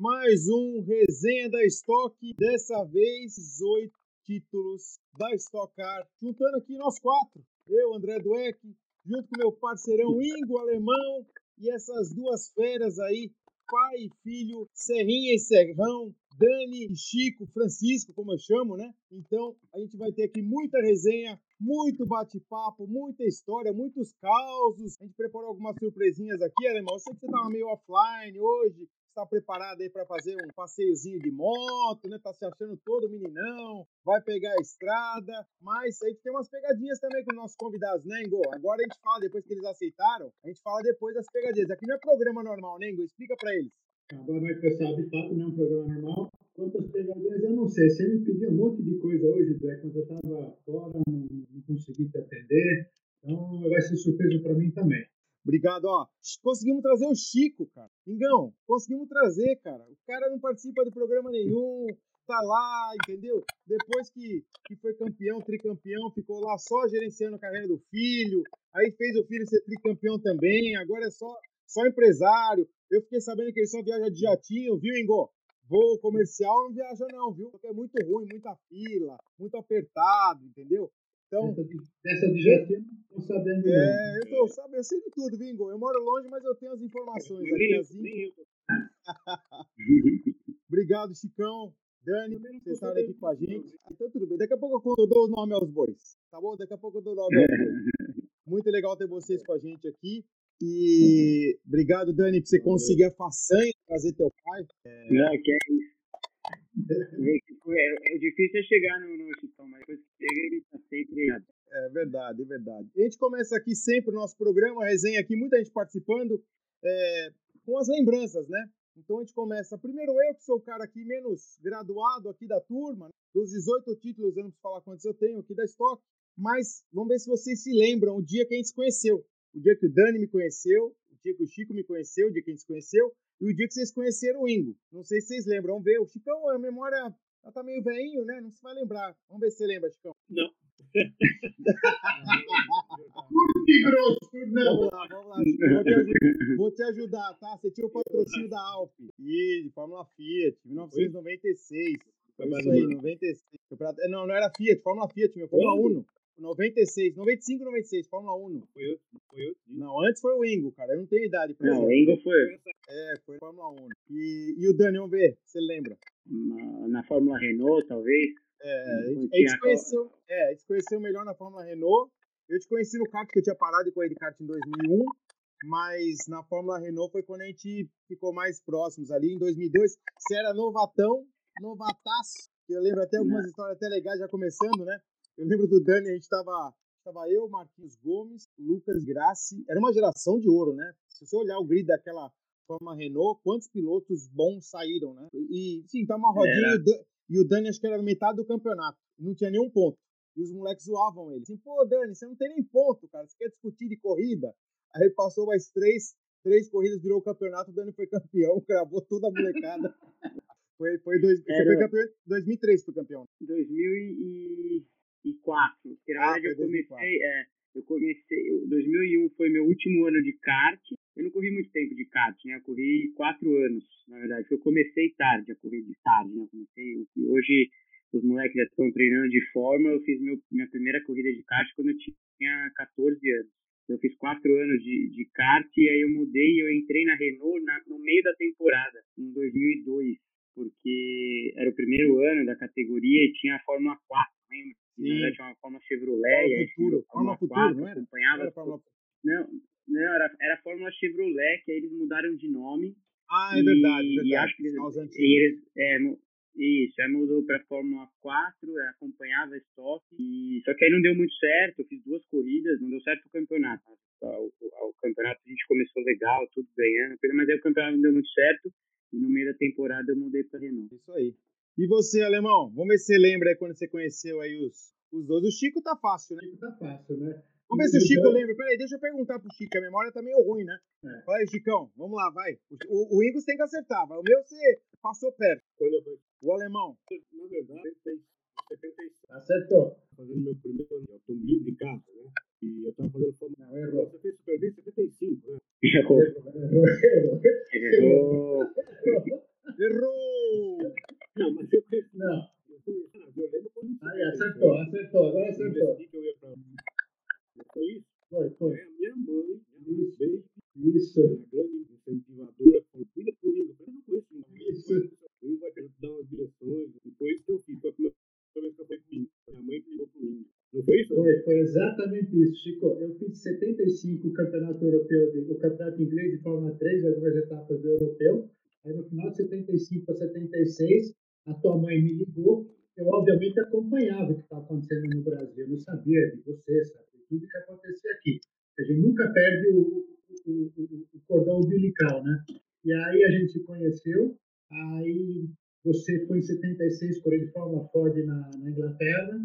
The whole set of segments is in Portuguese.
mais um resenha da Stock, dessa vez 18 títulos da Stock Car, juntando aqui nós quatro, eu, André Dueck, junto com meu parceirão Ingo Alemão e essas duas feras aí, pai e filho, Serrinha e Serrão, Dani, Chico, Francisco, como eu chamo, né? Então, a gente vai ter aqui muita resenha, muito bate-papo, muita história, muitos causos. A gente preparou algumas surpresinhas aqui, alemão. Eu sei que você tava meio offline hoje, está preparado aí para fazer um passeiozinho de moto, né? Tá se achando todo meninão, vai pegar a estrada, mas a gente tem umas pegadinhas também com nossos convidados, né, Ingo? Agora a gente fala, depois que eles aceitaram, a gente fala depois das pegadinhas. Aqui não é programa normal, né, Ingo? Explica para eles. Boa noite, pessoal. De fato, não é um programa normal. Quantas pegadinhas eu não sei. Você me pediu um monte de coisa hoje, Zé, quando eu estava fora, não, não consegui te atender. Então, vai ser surpresa para mim também. Obrigado, ó. Conseguimos trazer o Chico, cara. Ingão, conseguimos trazer, cara. O cara não participa de programa nenhum, tá lá, entendeu? Depois que, que foi campeão, tricampeão, ficou lá só gerenciando a carreira do filho. Aí fez o filho ser tricampeão também. Agora é só, só empresário. Eu fiquei sabendo que ele só viaja de jatinho, viu, Ingo? Voo comercial não viaja não, viu? Porque é muito ruim, muita fila, muito apertado, entendeu? Então, dessa não sabendo É, eu tô sabendo, eu sei de tudo, Bingo. Eu moro longe, mas eu tenho as informações aqui. Assim. Obrigado, Chicão. Dani, vocês estão aqui com a gente. Então, tudo bem. Daqui a pouco eu dou o nome aos bois. Tá bom? Daqui a pouco eu dou o nome aos bois. Muito legal ter vocês com a gente aqui. E obrigado, Dani, por você conseguir a façanha de trazer teu pai. É... Não, que é isso. É, é difícil chegar no, no Chitão, mas depois que chega, ele tá sempre. Verdade, é verdade. A gente começa aqui sempre o nosso programa, a resenha aqui, muita gente participando, é, com as lembranças, né? Então a gente começa. Primeiro eu, que sou o cara aqui menos graduado aqui da turma, né? dos 18 títulos, eu não preciso falar quantos eu tenho aqui da Stock, mas vamos ver se vocês se lembram o dia que a gente se conheceu o dia que o Dani me conheceu, o dia que o Chico me conheceu, o dia que a gente se conheceu, e o dia que vocês conheceram o Ingo. Não sei se vocês lembram. Vamos ver. O Chicão, a memória ela tá meio veinho, né? Não se vai lembrar. Vamos ver se você lembra, Chicão. Não. Curto grosso, não. Vamos lá, vamos lá. Vou, te ajudar, vou te ajudar, tá? Você tinha o patrocínio da Alp. E de Fórmula Fiat, 1996. Foi isso aí, 96. Não, não era Fiat, Fórmula Fiat, meu. Fórmula Uno. 96, 95, 96, Fórmula 1. Foi eu, foi eu. Não, antes foi o Ingo, cara. Eu não tenho idade pra Não, o Ingo foi. É, foi Fórmula 1. E, e o Dani, vamos ver, você lembra? Na, na Fórmula Renault, talvez. É, a gente, conheceu, é, gente conheceu melhor na Fórmula Renault. Eu te conheci no kart, que eu tinha parado de correr de kart em 2001. Mas na Fórmula Renault foi quando a gente ficou mais próximos ali. Em 2002, você era novatão, novataço. Eu lembro até algumas não. histórias até legais já começando, né? Eu lembro do Dani, a gente tava, tava eu, Marquinhos Gomes, Lucas Grassi. Era uma geração de ouro, né? Se você olhar o grid daquela forma Renault, quantos pilotos bons saíram, né? E sim, tá uma rodinha é. E o Dani acho que era metade do campeonato. Não tinha nenhum ponto. E os moleques zoavam ele. Assim, pô, Dani, você não tem nem ponto, cara. Você quer discutir de corrida? Aí passou mais três, três corridas, virou o campeonato, o Dani foi campeão, cravou toda a molecada. foi, foi, dois, era... foi campeão 2003 foi campeão. 2000 e 2004. Que na ah, verdade eu comecei, é, eu comecei, eu, 2001 foi meu último ano de kart. Eu não corri muito tempo de kart, né? Eu corri quatro anos, na verdade. Eu comecei tarde, a correr de tarde, né? Eu comecei, hoje os moleques já estão treinando de forma. Eu fiz meu, minha primeira corrida de kart quando eu tinha 14 anos. Eu fiz quatro anos de, de kart e aí eu mudei e eu entrei na Renault na, no meio da temporada, em 2002, porque era o primeiro ano da categoria e tinha a Fórmula 4, lembra? na verdade tinha uma Fórmula Chevrolet. Fórmula Futuro, Fórmula Futuro, não era? Acompanhava. Era Fórmula... Não, não era, era a Fórmula Chevrolet, que aí eles mudaram de nome. Ah, é verdade, verdade. E acho que eles, eles é, isso, aí mudou para Fórmula 4, é, acompanhava a Stock, e, só que aí não deu muito certo, eu fiz duas corridas, não deu certo o campeonato. O, o, o campeonato a gente começou legal, tudo ganhando, mas aí o campeonato não deu muito certo, e no meio da temporada eu mudei para Renault. Isso aí. E você, Alemão? Vamos ver se você lembra aí quando você conheceu aí os, os dois. O Chico tá fácil, né? O Chico tá fácil, né? Vamos ver se o Chico lembra. Peraí, deixa eu perguntar pro Chico. A memória tá meio ruim, né? É. Fala aí, Chicão. Vamos lá, vai. O, o Ingos tem que acertar. O meu você passou perto. O alemão. Na verdade, 76. Acertou. Fazendo meu primeiro ano de automobilismo de carro, né? E eu tava fazendo Fórmula Não, errou. Você fez Super B 75, né? Errou. Errou. Errou! Não, mas eu. Não. Eu eu lembro quando. Aí, acertou, acertou, agora Eu acertou. Foi isso? Foi, foi. É, a minha mãe, minha mãe, bem, Isso. uma grande incentivadora, filha pro Ingo. Eu não conheço Ingo. Isso. Ingo vai te dar umas direções. Foi isso que eu fiz. Foi a primeira vez que eu fui Ingo. Minha mãe que ligou Ingo. Não foi isso? Foi, foi exatamente isso, Chico. Eu fiz 75 o campeonato europeu, o campeonato inglês de Fórmula 3, algumas etapas do europeu. Aí no final de 75 para 76, a tua mãe me ligou. Eu, obviamente, acompanhava o que estava acontecendo no Brasil. Eu não sabia de você, sabe? Tudo que acontecia aqui. A gente nunca perde o, o, o, o cordão umbilical, né? E aí a gente se conheceu. Aí você foi em 76 correr de Fórmula Ford na, na Inglaterra.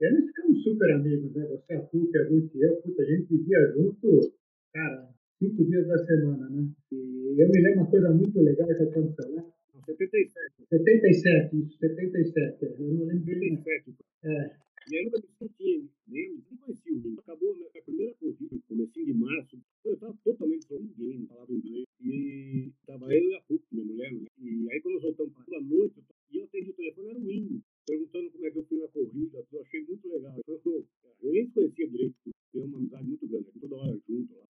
E aí nós ficamos super amigos, né? Você, a Puta, a Ruth e eu. Puta, a gente vivia junto, cara, cinco dias da semana, né? E eu me lembro uma coisa muito legal que aconteceu, né? Não, 77. 77, isso, 77. Eu não lembro bem. 77. É, E eu nunca me senti, nem, nem conhecia o Ingo. Acabou né, a primeira corrida, comecinho de março. Eu estava totalmente sem ninguém, não falava inglês. E estava eu e a Pup, minha mulher, né? E aí quando nós voltamos para a noite, eu- e eu atendi o telefone, era o Ingo, perguntando como é que eu fui na corrida. Eu achei muito legal. Eu, eu, eu nem conhecia direito, tem uma amizade muito grande, toda hora junto lá.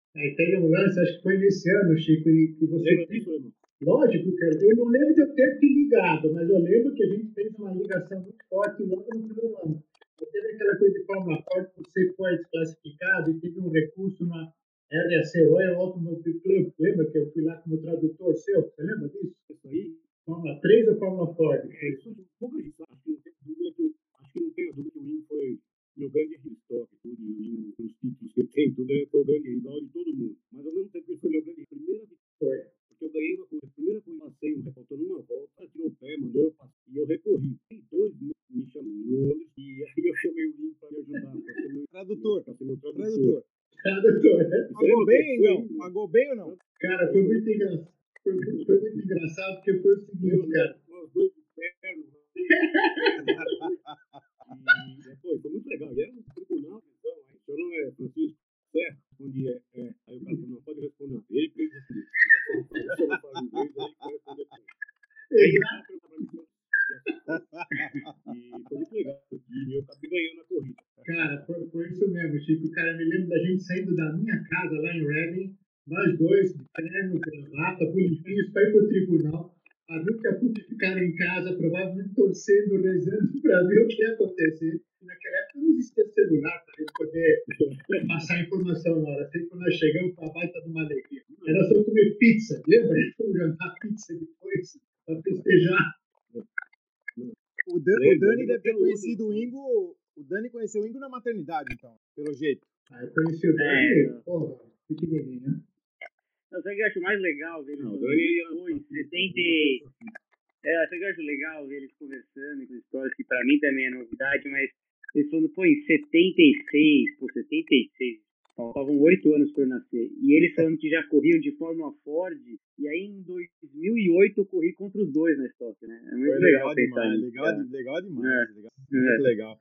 Lance, acho que foi nesse ano, Chico, e que você. Irmão? Lógico, cara. Eu não lembro de eu ter te ligado, mas eu lembro que a gente fez uma ligação muito forte logo no primeiro ano. Teve aquela coisa de Fórmula Ford, você foi desclassificado e teve um recurso na RAC Royal Automotive Club. Lembra que eu fui lá como tradutor seu? Você lembra disso? Isso aí, Fórmula 3 ou Fórmula Ford? é, isso de pouca gente sabe, acho que não tem dúvida que, o- acho que não tem dúvida que o Ingo foi meu grande rival, tudo, e o Ingo, os títulos que ele tem, tudo, ele foi o grande rival de todo mundo. Mas ao mesmo tempo ele foi meu grande primeira vitória. Foi. Porque eu ganhei uma coisa. A primeira coisa que eu passei, um faltando uma volta, ela tirou o pé, mandou eu passar. E eu recorri. E dois me me chamam em Londres. E aí eu chamei o Ingo para me ajudar. Para ser meu, Tradutor. pra ser meu tradutor. Tradutor. Tradutor, né? Pagou bem, Foi, Engão? foi. Pagou bem ou não? Cara, foi muito engraçado. Foi, foi muito engraçado porque foi o seguinte, cara. Nós dois internos. E depois, foi muito legal. E era um tribunal, então, aí, seu nome é Francisco Serra, onde é, é. Aí o cara falou, não, pode responder. Ele que tem que responder. Se eu não falo inglês, ele que vai responder. Aí eu fui pra missão. E foi muito legal. E eu acabei ganhando a corrida. Cara, foi, foi isso mesmo, Chico. Cara, me lembro da gente saindo da minha casa lá em Reading, nós dois, de terno, gravata, bonitinhos, para ir pro tribunal. A Ruth e a Pupi ficaram em casa, provavelmente torcendo, rezando para ver o que ia acontecer. Naquela época não existia celular para gente poder passar informação na hora. Sempre quando nós chegamos, para baita de uma alegria. Era só comer pizza, lembra? Fomos jantar pizza depois, para festejar. O, Dan- o Dani deve ter conhecido o Ingo. O Dani conheceu o Ingo na maternidade, então, pelo jeito. Aí eu conheci o Dani, porra, pequenininho, né? Não, sabe o que eu acho mais legal ver eles em 70. e- É, sabe o que eu acho legal ver eles conversando com histórias que pra mim também é novidade, mas eles falando, pô, em 76, pô, 76, faltavam oito anos pra eu nascer. E eles falando que já corriam de Fórmula Ford, e aí em 2008 eu corri contra os dois na Stock, né? É muito Foi legal, legal pensar demais, nisso, legal, legal demais. legal. É. Muito legal.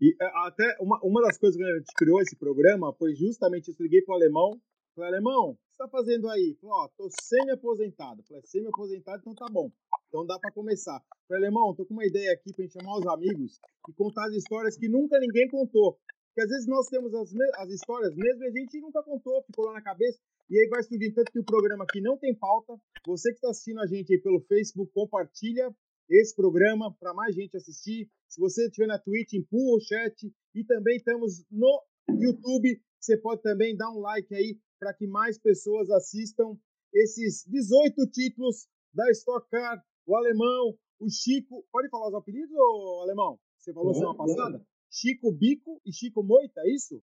E é, até uma, uma das coisas que a gente criou esse programa foi justamente isso. Liguei pro alemão. Falei, alemão, o que você tá fazendo aí? Falei, ó, tô semi-aposentado. Falei, semi-aposentado, então tá bom. Então dá pra começar. Falei, alemão, tô com uma ideia aqui pra gente chamar os amigos e contar as histórias que nunca ninguém contou. Porque às vezes nós temos as, as histórias mesmo e a gente nunca contou, ficou lá na cabeça. E aí vai surgindo tanto que o programa aqui não tem pauta. Você que está assistindo a gente aí pelo Facebook, compartilha esse programa para mais gente assistir. Se você estiver na Twitch, empurra o chat. E também estamos no YouTube. Você pode também dar um like aí para que mais pessoas assistam esses 18 títulos da Stock Car, o Alemão, o Chico. Pode falar os apelidos, ô, Alemão? Você falou semana passada? Chico Bico e Chico Moita, é isso?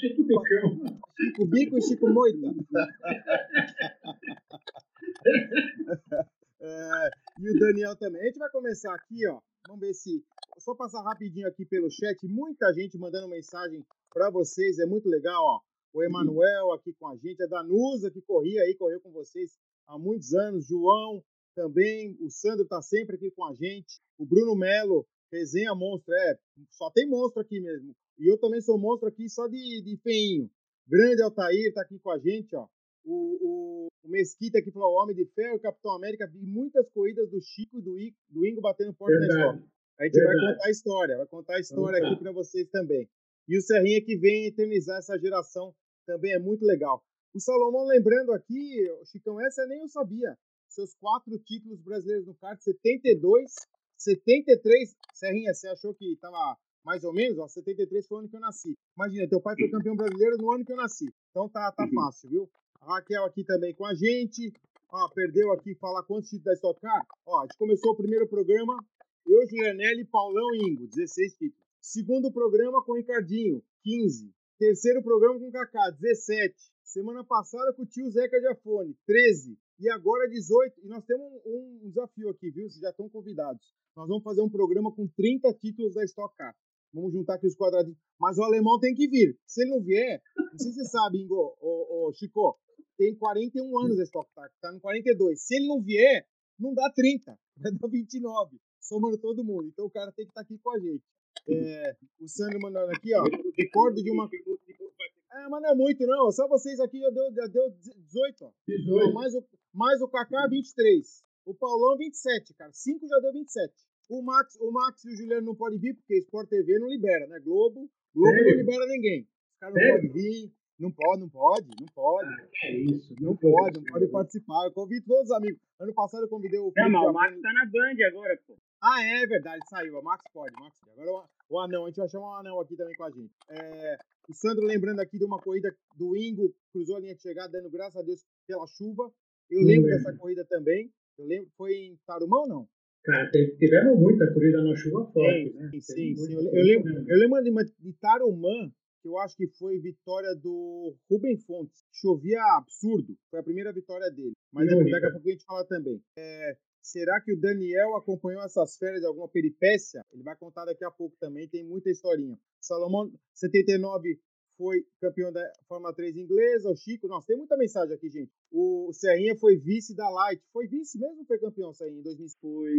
Chico Bicão. Chico Bico e Chico Moita. É, e o Daniel também. A gente vai começar aqui, ó. Vamos ver se. Só passar rapidinho aqui pelo chat. Muita gente mandando mensagem para vocês. É muito legal, ó. O Emanuel aqui com a gente, a Danusa que corria aí, correu com vocês há muitos anos. João também. O Sandro tá sempre aqui com a gente. O Bruno Melo, resenha monstro. É, só tem monstro aqui mesmo. E eu também sou monstro aqui só de, de feinho. Grande Altair tá aqui com a gente, ó. O, o Mesquita que falou Homem de Ferro, Capitão América, vi muitas corridas do Chico e do, I, do Ingo batendo porta Verdade. na história. A gente Verdade. vai contar a história, vai contar a história aqui para vocês também. E o Serrinha que vem eternizar essa geração também é muito legal. O Salomão lembrando aqui, Chicão, essa nem eu sabia. Seus quatro títulos brasileiros no kart, 72, 73. Serrinha, você achou que estava mais ou menos? Ó, 73 foi o ano que eu nasci. Imagina, teu pai foi campeão brasileiro no ano que eu nasci. Então tá, tá uhum. fácil, viu? Raquel aqui também com a gente. Ó, perdeu aqui falar quantos títulos da Stock Car. Ó, a gente começou o primeiro programa. Eu, Julianelli, Paulão e Ingo, 16 títulos. Segundo programa com o Ricardinho, 15. Terceiro programa com o Kaká, 17. Semana passada com o tio Zeca de Afone, 13. E agora 18. E nós temos um, um desafio aqui, viu? Vocês já estão convidados. Nós vamos fazer um programa com 30 títulos da Stock Car. Vamos juntar aqui os quadradinhos. Mas o alemão tem que vir. Se ele não vier, não sei se você sabe, Ingo, ô, Chico, tem 41 anos a Stock Car, tá no 42. Se ele não vier, não dá 30, vai dar 29, somando todo mundo. Então o cara tem que estar tá aqui com a gente. É, o Sandro mandando aqui, ó. Recordo de uma. É, mas não é muito, não. Só vocês aqui já deu, já deu 18, ó. 18. mais, o, mais o Kaká, 23. O Paulão, 27, cara. 5 já deu 27. O Max, o Max e o Juliano não podem vir, porque Sport TV não libera, né? Globo, Globo Sério? não libera ninguém. Os caras não podem vir. Não pode, não pode, não pode. Ah, é isso. Não, pode, não pode participar. Eu convido todos os amigos. Ano passado eu convidei o. Não, mas o Max tá na Band agora, pô. Ah, é verdade, saiu. O Max pode, Max pode. Agora o, Anão, a gente vai chamar o Anão aqui também com a gente. É, o Sandro lembrando aqui de uma corrida do Ingo, cruzou a linha de chegada, dando graças a Deus pela chuva. Eu lembro dessa corrida também. Eu lembro, foi em Tarumã ou não? Cara, tivemos muita corrida na chuva forte, sim, né? Sim, sim. Eu, eu, lembro, eu lembro de, uma, de Tarumã, eu acho que foi vitória do Rubem Fontes. Chovia absurdo, foi a primeira vitória dele. Mas depois, daqui a pouco a gente fala também. É, será que o Daniel acompanhou essas férias de alguma peripécia? Ele vai contar daqui a pouco também, tem muita historinha. Salomão, 79, foi campeão da Fórmula 3 inglesa, o Chico, nossa, tem muita mensagem aqui, gente. O Serrinha foi vice da Light. Foi vice mesmo ou foi campeão, Serrinha, em 2005? Foi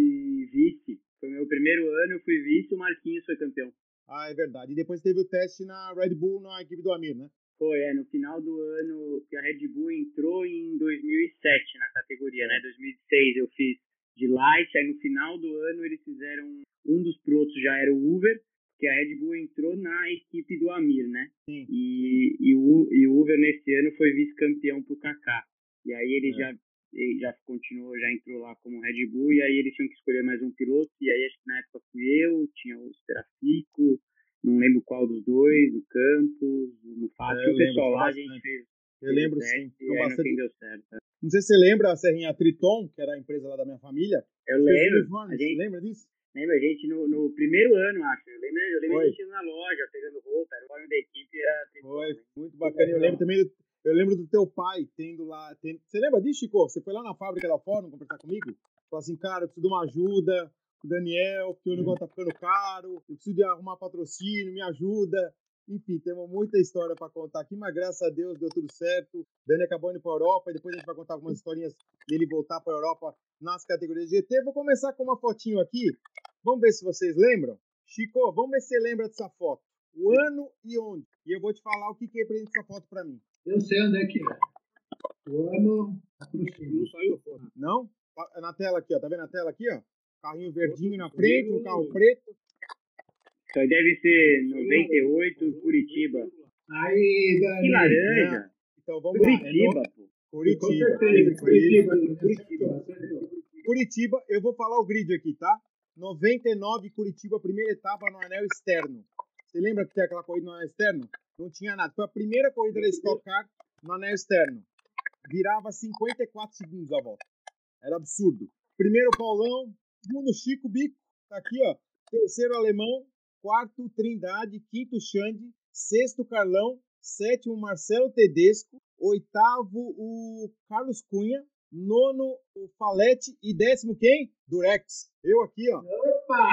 vice. Foi meu primeiro ano, eu fui vice, o Marquinhos foi campeão. Ah, é verdade. E depois teve o teste na Red Bull, na equipe do Amir, né? Foi, é, no final do ano que a Red Bull entrou em 2007 na categoria, né? 2006 eu fiz de light, aí no final do ano eles fizeram, um dos pilotos já era o Uber, que a Red Bull entrou na equipe do Amir, né? Sim. E, e, o, e o Uber nesse ano foi vice-campeão pro Kaká. E aí ele é. já já continuou, já entrou lá como Red Bull, e aí eles tinham que escolher mais um piloto, e aí acho que na época fui eu, tinha o Serafico, não lembro qual dos dois, o Campos, o Mufasa, é, o pessoal lá, a gente fez. Eu lembro sim. E aí bastante... deu certo. É. Não sei se você lembra a Serrinha Triton, que era a empresa lá da minha família. Eu lembro. A gente... Lembra disso? Lembra a gente no, no primeiro ano, acho. Eu lembro, eu lembro a gente na loja, pegando roupa, era o nome da equipe. Era Foi, muito bacana. Eu lembro também do, eu lembro do teu pai tendo lá. Tendo... Você lembra disso, Chico? Você foi lá na fábrica da Fórum conversar comigo? Falou assim, cara, eu preciso de uma ajuda com o Daniel, porque o negócio tá ficando caro, eu preciso de arrumar patrocínio, me ajuda. Enfim, temos muita história para contar aqui, mas graças a Deus deu tudo certo. Dani acabou indo para a Europa e depois a gente vai contar algumas historinhas dele voltar para a Europa nas categorias GT. Vou começar com uma fotinho aqui. Vamos ver se vocês lembram. Chico, vamos ver se você lembra dessa foto. O ano e onde. E eu vou te falar o que, que representa essa foto para mim. Eu sei onde é que é. O ano aproxima. Não saiu a foto. Não? Tá, é na tela aqui, ó. Tá vendo na tela aqui, ó? Carrinho verdinho na frente, um carro preto. Isso aí deve ser 98, Curitiba. Aí, Dani. Que laranja. Então vamos Curitiba, lá. É no... Curitiba. Com certeza. Curitiba. Curitiba. Curitiba. Eu vou falar o grid aqui, tá? 99 Curitiba, primeira etapa no anel externo. Você lembra que tem aquela corrida no anel externo? Não tinha nada. Foi a primeira corrida da Stock Car no anel externo. Virava 54 segundos a volta. Era absurdo. Primeiro Paulão, segundo Chico Bico, tá aqui, ó. Terceiro Alemão, quarto Trindade, quinto Xande, sexto Carlão, sétimo Marcelo Tedesco, oitavo o Carlos Cunha, nono o Falete e décimo quem? Durex. Eu aqui, ó. Opa!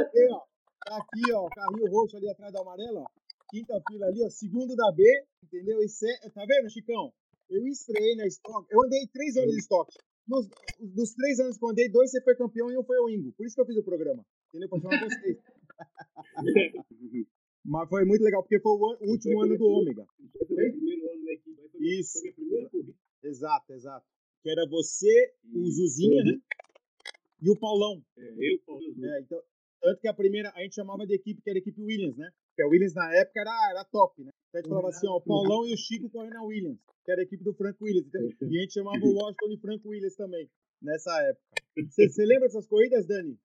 Aqui, ó. Tá aqui, ó, carrinho roxo ali atrás da amarela, ó. Quinta fila ali, ó, segundo da B, entendeu? E cê, tá vendo, Chicão? Eu estreiei na Stock. Eu andei três anos de Stock. Nos, dos três anos que eu andei, dois você foi campeão e um foi o Ingo. Por isso que eu fiz o programa. Entendeu? Pra chamar vocês. Mas foi muito legal, porque foi o último ano do Ômega. Foi o primeiro ano da equipe. Isso. Foi a primeira corrida Exato, exato. Que era você, o Zuzinha, né? E o Paulão. É, eu, Paulão. É, então, tanto que a primeira, a gente chamava de equipe, que era a equipe Williams, né? Porque a Williams na época era, era top, né? Então a gente falava assim, ó, o Paulão e o Chico correndo na Williams, que era a equipe do Frank Williams. Então, e a gente chamava o Washington de Frank Williams também, nessa época. Você lembra dessas corridas, Dani?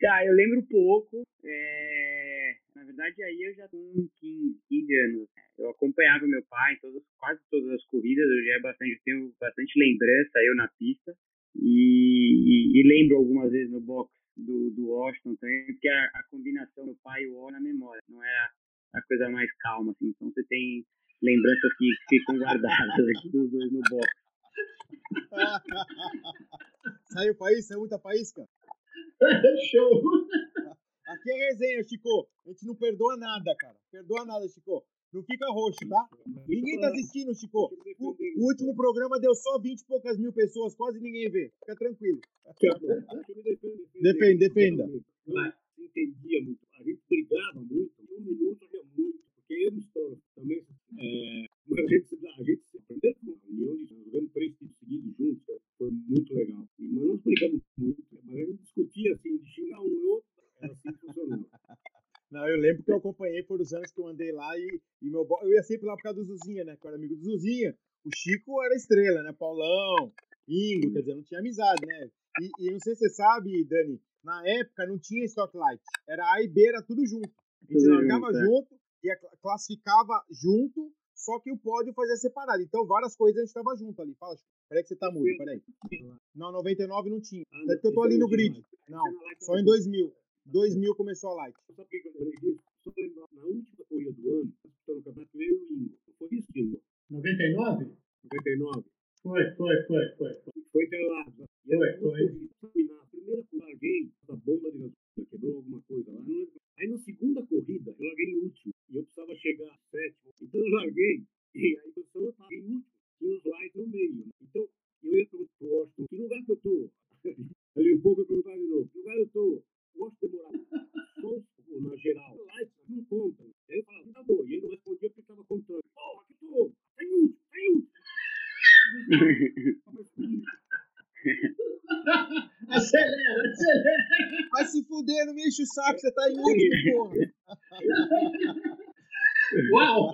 Tá, eu lembro pouco. É... Na verdade, aí eu já tenho 15, 15 anos. Eu acompanhava meu pai em todas, quase todas as corridas. Eu já é bastante, eu tenho bastante lembrança eu na pista. E, e, e lembro algumas vezes no box do, do Washington também, porque a, a combinação do pai e o O na memória não é a, a, coisa mais calma. Assim. Então você tem lembranças que ficam guardadas aqui dos dois no box. Saiu país? Saiu muita faísca? Show! Aqui é resenha, Chico. A gente não perdoa nada, cara. Perdoa nada, Chico. Não fica roxo, tá? Ninguém tá assistindo, Chico. O, o, último programa deu só 20 e poucas mil pessoas, quase ninguém vê. Fica tranquilo. Defende, defenda. Eu entendia muito. A gente brigava muito. Um minuto ia muito. Porque eu me estouro também. É, mas a gente, a aprendeu com a união jogamos três títulos seguidos juntos. Foi muito legal. Mas nós brigamos muito. Mas a gente discutia assim, de xingar um e outro. Era assim que funcionava. Não, eu lembro que eu acompanhei por os anos que eu andei lá e, e meu eu ia sempre lá por causa do Zuzinha, né? Que eu era amigo do Zuzinha. O Chico era estrela, né? Paulão, Ingo, quer dizer, não tinha amizade, né? E, e não sei se você sabe, Dani, na época não tinha Stock Light. Era A e B, era tudo junto. A gente largava junto, junto e classificava junto, só que o pódio fazia separado. Então várias coisas a gente estava junto ali. Fala, peraí que você tá mudo, peraí. Não, 99 não tinha. Tanto que eu tô ali no grid. Não, só em 2000. 2000 começou a light. Sabe por que eu lembrei disso? Só lembrar, na última corrida do ano, disputando o campeonato, o Ingo. Foi isso, Ingo? 99? 99. Foi, foi, foi, foi. Foi Interlagos. Foi, foi. Na primeira que eu larguei, a bomba de gasolina quebrou alguma coisa lá. Aí na segunda corrida, eu larguei em último. E eu precisava chegar a sétimo. Então eu larguei. E aí eu estava em último. Tinha os lights no meio. Então eu ia perguntar pro Washington, que lugar que eu tô? Ali um pouco eu perguntava de novo, que lugar eu tô? Gosto de demorar. Só na geral. Lights não conta. Aí eu falava, tá bom. E ele não respondia porque estava contando. Pô, aqui tô. Tá em último, tá em último. acelera, acelera. Vai se fuder, não me enche o saco, você tá em último, porra. Uau!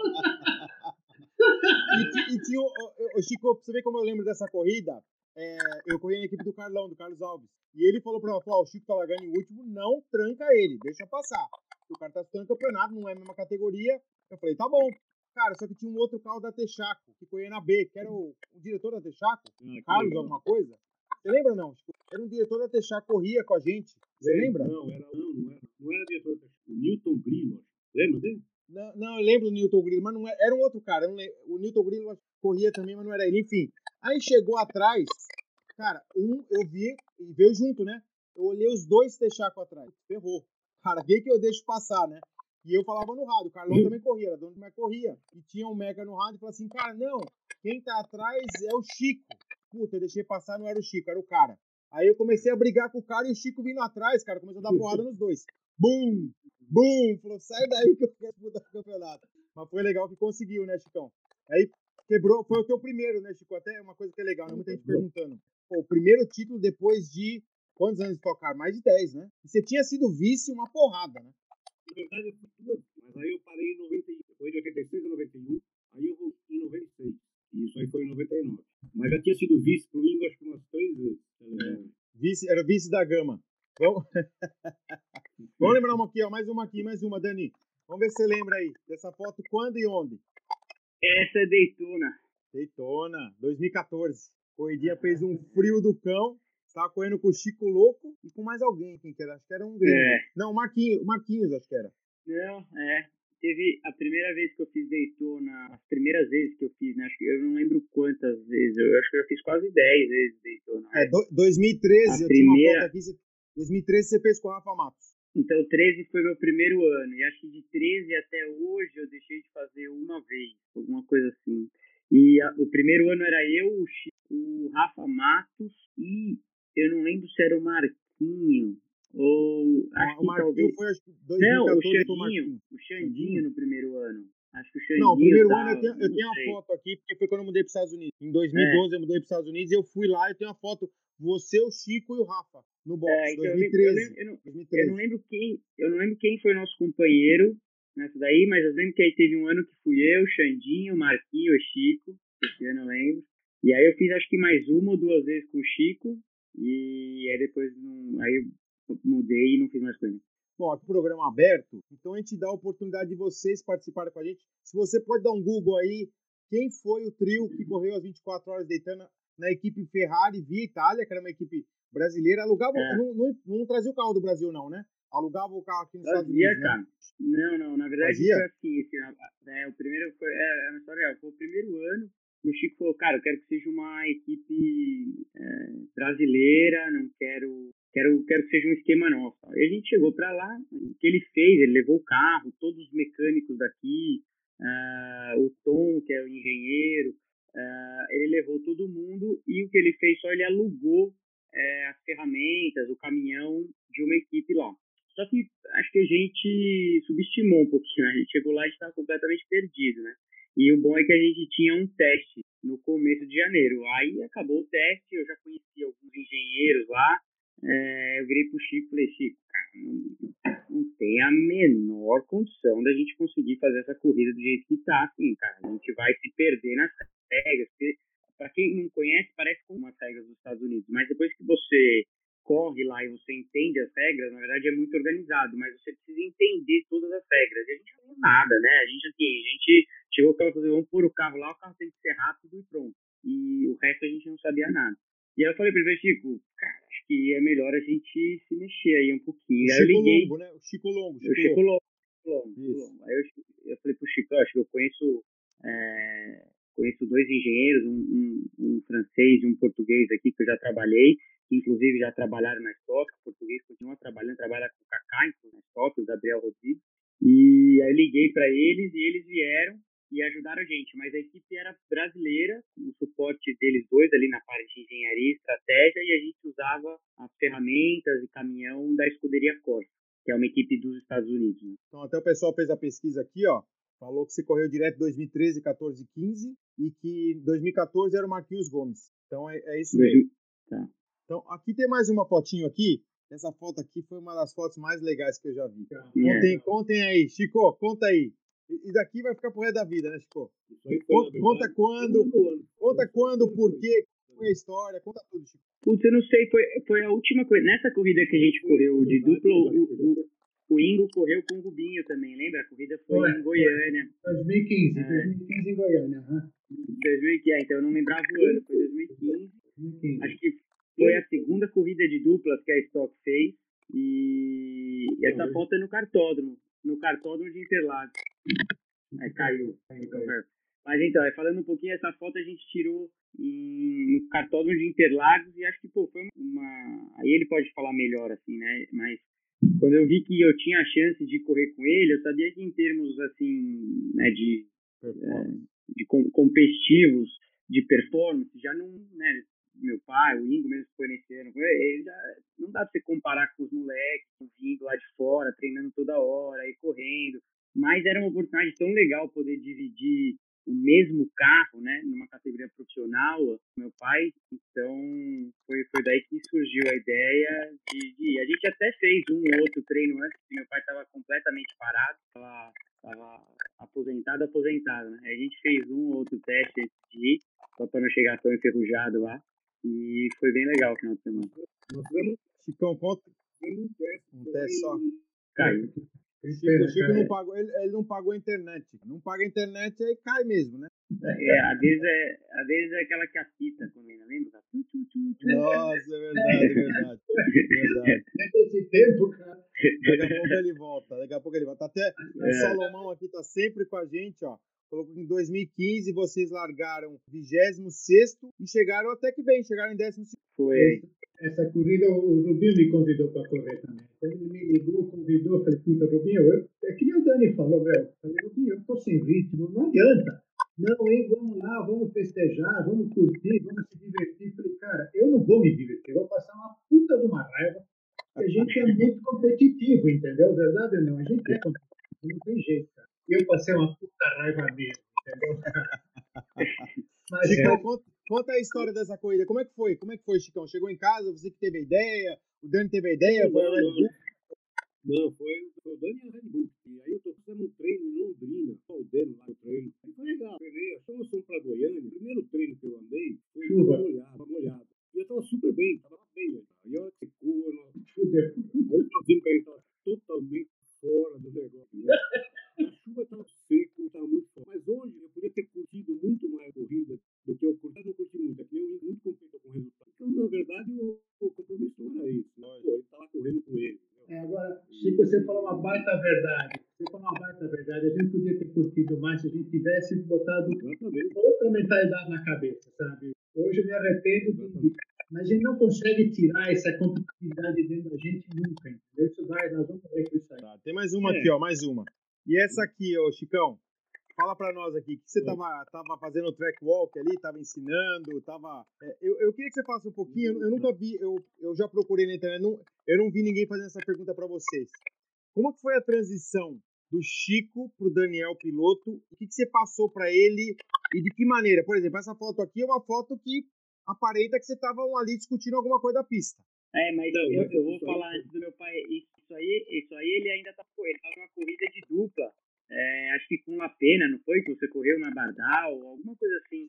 E, e tinha, o, Chico, pra você ver como eu lembro dessa corrida, é, eu corri na equipe do Carlão, do Carlos Alves. E ele falou pra mim, o Chico tá largando em último, não tranca ele, deixa passar. O cara tá disputando campeonato, não é a mesma categoria. Eu falei, tá bom. Cara, só que tinha um outro carro da Texaco, que corria na B, que era o diretor da Texaco, ah, Carlos alguma coisa. Você lembra não? Tipo, era um diretor da Texaco, corria com a gente. Você é, lembra? Não, era, não, não era, não era diretor da Texaco. O Newton Grillo, lembra dele? Não, não, eu lembro do Newton Grillo, mas não era, era um outro cara. O Newton Grillo corria também, mas não era ele. Enfim, aí chegou atrás, cara, um eu vi e veio junto, né? Eu olhei os dois Texaco atrás. Ferrou. Cara, vê que eu deixo passar, né? E eu falava no rádio, o Carlão também corria, era dono do corria. E tinha um mega no rádio e falava assim, cara, não, quem tá atrás é o Chico. Puta, eu deixei passar, não era o Chico, era o cara. Aí eu comecei a brigar com o cara e o Chico vindo atrás, cara, começou a dar porrada nos dois. Bum! Bum! Falou, sai daí que eu quero mudar o campeonato. Mas foi legal que conseguiu, né, Chicão? Aí quebrou, foi o teu primeiro, né, Chico? Até uma coisa que é legal, né? Muita gente perguntando. Pô, o primeiro título depois de quantos anos de tocar? Mais de 10, né? E você tinha sido vice uma porrada, né? Na verdade, eu fui mas aí eu parei em 91. Foi de 86 a 91, aí eu voltei em 96. Isso aí foi em 99. Mas já tinha sido vice pro Ingo acho que umas três vezes. É. Vice, era vice da Gama. Vamos... Vamos lembrar uma aqui, ó. Mais uma aqui, mais uma, Dani. Vamos ver se você lembra aí dessa foto quando e onde. Essa é Daytona. Daytona, 2014. Corridinha fez um frio do cão. Tava correndo com o Chico Louco e com mais alguém, quem que era? Acho que era um gringo. É. Não, Marquinhos, Marquinhos, acho que era. Não, é. Teve a primeira vez que eu fiz Daytona, as primeiras vezes que eu fiz, né? Acho que eu não lembro quantas vezes, eu acho que eu já fiz quase 10 vezes Daytona. É, do, 2013, a eu primeira... tinha uma foto aqui, 2013 você fez com o Rafa Matos. Então, 13 foi meu primeiro ano, e acho que de 13 até hoje eu deixei de fazer uma vez, alguma coisa assim. E a, o primeiro ano era eu, o, Chico, o Rafa Matos e eu não lembro se era o Marquinho ou acho o Marquinho talvez... foi acho que 2014 não, o Xandinho, o Xandinho no primeiro ano. Acho que o Xandinho Não, o primeiro tava, ano eu tenho, eu tenho uma foto aqui, porque foi quando eu mudei para os Estados Unidos. Em 2012 é. eu mudei para os Estados Unidos e eu fui lá e tenho uma foto, você, o Chico e o Rafa, no box, é, então 2013. Eu, eu, não, 2013. eu, não, lembro quem, eu não lembro quem foi nosso companheiro nessa daí, mas eu lembro que aí teve um ano que fui eu, o Xandinho, o Marquinho, o Chico, esse ano eu lembro. E aí eu fiz acho que mais uma ou duas vezes com o Chico, e aí depois aí mudei e não fiz mais coisa. Bom, aqui o programa aberto, então a gente dá a oportunidade de vocês participarem com a gente. Se você pode dar um Google aí, quem foi o trio que correu as 24 horas deitando na equipe Ferrari via Itália, que era uma equipe brasileira, alugava, é. não, não, não, trazia o carro do Brasil não, né? Alugava o carro aqui nos Estados Unidos, cara. Né? Não, não, na verdade foi assim, esse, é, o primeiro foi, é, é uma história real, foi o primeiro ano e o Chico falou, cara, eu quero que seja uma equipe é, brasileira, não quero quero, quero que seja um esquema nosso. E a gente chegou para lá, o que ele fez, ele levou o carro, todos os mecânicos daqui, uh, o Tom, que é o engenheiro, uh, ele levou todo mundo e o que ele fez só ele alugou uh, as ferramentas, o caminhão de uma equipe lá. Só que acho que a gente subestimou um pouquinho, né? a gente chegou lá e estava completamente perdido, né? E o bom é que a gente tinha um teste no começo de janeiro. Aí acabou o teste, eu já conheci alguns engenheiros lá, é, eu virei pro Chico e falei, Chico, cara, não, não, tem a menor condição da gente conseguir fazer essa corrida do jeito que tá, assim, cara. A gente vai se perder nas regras, porque, pra quem não conhece, parece como umas regras dos Estados Unidos, mas depois que você corre lá e você entende as regras, na verdade é muito organizado, mas você precisa entender todas as regras. E a gente não viu nada, né? A gente, assim, a gente chegou para fazer, vamos pôr o carro lá, o carro tem que ser rápido e pronto. E o resto a gente não sabia nada. E aí eu falei pra ele, Chico, cara, que é melhor a gente se mexer aí um pouquinho. O aí Chico eu liguei. Longo, né? O Chico Longo. Chico o Chico Longo. Longo, Longo. Aí eu, eu falei pro Chico, acho que eu conheço, é, conheço dois engenheiros, um, um, um, francês e um português aqui que eu já trabalhei, que inclusive já trabalharam na Stock, o português continua trabalhando, trabalha com o Kaká, na Stock, o Gabriel Rodrigues. E aí eu liguei para eles e eles vieram e ajudaram a gente, mas a equipe era brasileira, o suporte deles dois ali na parte de engenharia e estratégia, e a gente usava as ferramentas e caminhão da escuderia Corsa, que é uma equipe dos Estados Unidos. Né? Então até o pessoal fez a pesquisa aqui, ó, falou que você correu direto 2013, 14 e 15, e que 2014 era o Marquinhos Gomes. Então é, é isso mesmo. Tá. Então aqui tem mais uma fotinho aqui, essa foto aqui foi uma das fotos mais legais que eu já vi. É. Contem, contem aí, Chico, conta aí. E daqui vai ficar pro resto da vida, né, Chico? Conta, conta quando, conta quando, por quê, foi a história, conta tudo, Chico. Putz, eu não sei, foi, foi a última coisa. Nessa corrida que a gente correu de duplo, o, o, o Ingo correu com o Rubinho também, lembra? A corrida foi, foi em Goiânia. 2015, é. 2015 em Goiânia. Uhum. 2015, é, então eu não lembrava o ano, foi 2015. 2015. Acho que foi a segunda corrida de duplas que a Stock fez. E, e essa foto é no cartódromo no cartódromo de Interlagos. Aí caiu. Mas então, falando um pouquinho, essa foto a gente tirou em, no cartódromo de Interlagos e acho que pô, foi uma. Aí ele pode falar melhor, assim, né? Mas quando eu vi que eu tinha a chance de correr com ele, eu sabia que em termos, assim, né, de, é, de competitivos, de performance, já não, né, meu pai, o Ingo mesmo que foi nesse ano, ele já, não dá pra você comparar com os moleques vindo lá de fora, treinando toda hora e correndo. Mas era uma oportunidade tão legal poder dividir o mesmo carro, né, numa categoria profissional, meu pai. Então, foi, foi daí que surgiu a ideia de, de, A gente até fez um ou outro treino antes, porque meu pai estava completamente parado, estava aposentado, aposentado, né? A gente fez um ou outro teste antes de ir, só para não chegar tão enferrujado lá. E foi bem legal o final de semana. Chicão, conta. Um teste só. Caiu. Chico, Chico não pagou, ele, ele, não pagou a internet. Não paga a internet, aí cai mesmo, né? É, às vezes é, às vezes é aquela que apita quando ainda lembra? Nossa, é verdade, é verdade. verdade. Esse tempo, cara. Daqui a pouco ele volta, daqui a pouco ele volta. Até o é. Salomão aqui tá sempre com a gente, ó. Falou que em 2015 vocês largaram 26 e chegaram até que bem, chegaram em 15. Foi. Essa corrida o Rubinho me convidou para correr também. Quando ele me ligou, convidou, falei, puta, Rubinho, eu, é que nem o Dani falou, velho. Falei, Rubinho, eu tô sem ritmo, não adianta. Não, hein, vamos lá, vamos festejar, vamos curtir, vamos se divertir. Falei, cara, eu não vou me divertir, eu vou passar uma puta de uma raiva. A gente é muito competitivo, entendeu? Verdade ou não? A gente é competitivo, não tem jeito, cara. Eu passei uma puta raiva mesmo, entendeu? Mas, Chicão, é. conta, conta, a história dessa corrida. Como é que foi? Como é que foi, Chicão? Chegou em casa, você que teve a ideia, o Dani teve a ideia, foi a Red Bull? Não, foi, foi o Dani e a Red Bull. E aí eu tô fazendo um treino em Londrina, só o Dani lá no treino. E foi legal, treinei, achou nós fomos pra Goiânia. O primeiro treino que eu andei foi Chuva. molhado, molhado. E eu tava super bem, tava bem, né? E a hora que secou, eu... aí eu tava totalmente fora do negócio. Né? A chuva estava seco, estava muito forte. Mas hoje eu podia ter curtido muito mais a corrida do que eu curti. Eu não curti muito, é que eu muito contente com o resultado. Então, na verdade, o, o compromisso não era esse. Né? Pô, ele estava correndo com ele. É, agora, Chico, você falou uma baita verdade. Você falou uma baita verdade. A gente podia ter curtido mais se a gente tivesse botado Exatamente. outra mentalidade na cabeça, sabe? Hoje eu me arrependo de, mas a gente não consegue tirar essa competitividade dentro da gente nunca, entendeu? Isso vai, nós vamos ver com isso aí. Tá, tem mais uma é. aqui, ó, mais uma. E essa aqui, ô Chicão, fala para nós aqui, o que você tava, tava fazendo track walk ali, tava ensinando, tava... É, eu, eu queria que você falasse um pouquinho, eu, eu nunca vi, eu, eu já procurei na internet, não, eu não vi ninguém fazendo essa pergunta para vocês. Como que foi a transição do Chico pro Daniel piloto? O que, que você passou para ele e de que maneira? Por exemplo, essa foto aqui é uma foto que aparenta que você estavam ali discutindo alguma coisa da pista. É, mas não, eu, eu vou falar antes do meu pai. Isso aí, isso aí ele ainda tá ele tava numa corrida de dupla. É, acho que com a pena, não foi? Que você correu na Bardal, alguma coisa assim,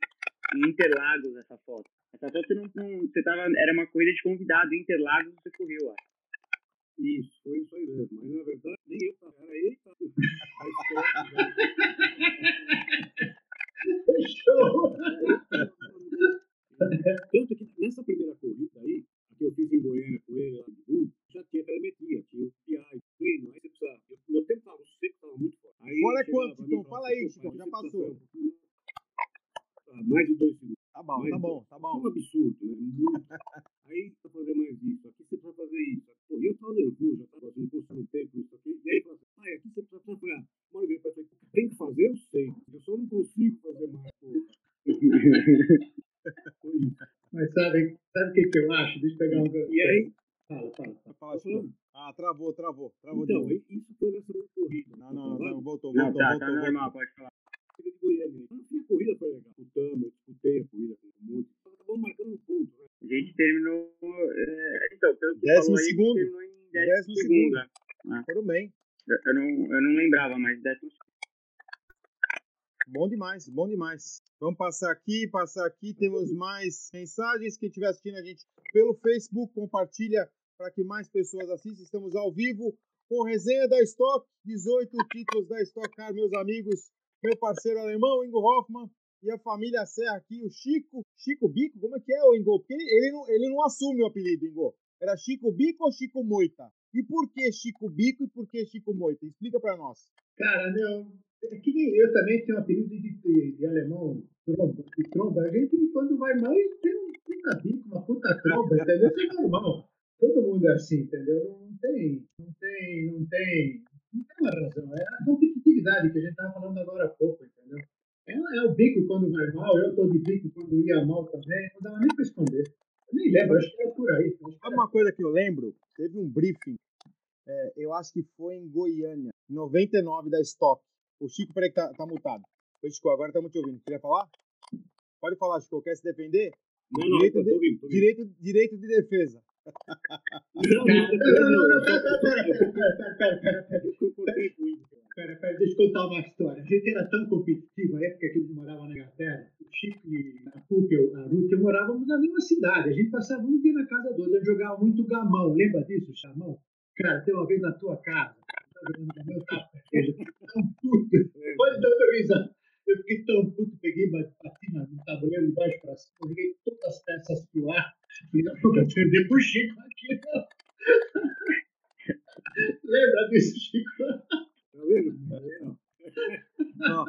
em Interlagos, essa foto. Essa foto você não, não, você tava, era uma corrida de convidado em Interlagos você correu, acho. Isso, foi isso aí mesmo. Mas na verdade, nem eu tava, era ele que tava. Show! Tanto que nessa primeira corrida aí, que eu fiz em Goiânia com ele lá de Bull, já tinha telemetria, tinha o PI, treino, aí você precisa. Eu, meu tempo estava seco, estava muito forte. Aí Fora quanto, então? Fala aí, Chico, já passou. Ah, mais de dois segundos. Tá bom, mais tá bom, tá bom. É um absurdo, né? Muito. aí precisa fazer mais isso, aqui você precisa fazer isso. Pô, eu estava nervoso, já tava fazendo curso no tempo, isso aqui. E aí fala assim, pai, aqui você precisa fazer. Ah, bora ver, tem que fazer, eu sei. Eu só não consigo fazer mais, porra. Sabe, sabe o que, que eu acho? Deixa eu pegar um. E aí? Fala, fala. fala. fala? Ah, travou, travou. travou então, isso foi nessa corrida. Não, não, não, voltou, não, voltou, tá, voltou. Tá normal, pode falar. de Goiânia. a corrida foi legal. Disputando, eu disputei a corrida muito. Acabamos marcando um ponto, né? A gente terminou. É, então, pelo que décimo falou segundo. aí, terminou em décimo, décimo segundo. segundo. Né? Foram bem. Eu, eu, não, eu não lembrava, mas décimo segundo. Bom demais, bom demais. Vamos passar aqui, passar aqui. Temos mais mensagens. Quem estiver assistindo a gente pelo Facebook, compartilha para que mais pessoas assistam. Estamos ao vivo com resenha da Stock, 18 títulos da Stock Car, meus amigos. Meu parceiro alemão, Ingo Hoffman, e a família Serra aqui, o Chico. Chico Bico? Como é que é, o Ingo? Porque ele, ele, não, ele não assume o apelido, Ingo. Era Chico Bico ou Chico Moita? E por que Chico Bico e por que Chico Moita? Explica para nós. Cara, meu, é que nem eu também tenho um apelido de, de, de alemão, tromba, de tromba. A gente, quando vai mais, tem um puta bico, uma puta tromba, entendeu? Isso é normal. Todo mundo é assim, entendeu? Não tem, não tem, não tem, não tem uma razão. É a competitividade que a gente estava falando agora há pouco, entendeu? É, é, o bico quando vai mal, eu estou de bico quando ia mal também, não dava nem para esconder. Eu nem lembro, acho que era por aí. Sabe uma coisa que eu lembro? Teve um briefing, é, eu acho que foi em Goiânia, 99 da Stock. O Chico, peraí que tá, tá mutado. Oi, Chico, agora estamos te ouvindo. Queria falar? Pode falar, Chico. Quer se defender? Não, não, direito, de, ouvindo, ouvindo. direito, direito de defesa. Não, não, não, pera, pera, pera, pera, pera, pera, deixa eu contar uma história. A gente era tão competitivo, na época que a gente morava na Inglaterra, o Chico e a Pup, a Ruth, morávamos na mesma cidade. A gente passava um dia na casa do outro, a gente jogava muito gamão. Lembra disso, chamão? Cara, tem uma vez na tua casa, eu puto. Pode dar uma risada. Eu fiquei tão puto, peguei, bati no tabuleiro de baixo para cima, joguei todas as peças pro ar. Falei, não, vou perder pro Chico aqui. Lembra disso, Chico? Tá vendo? Ó,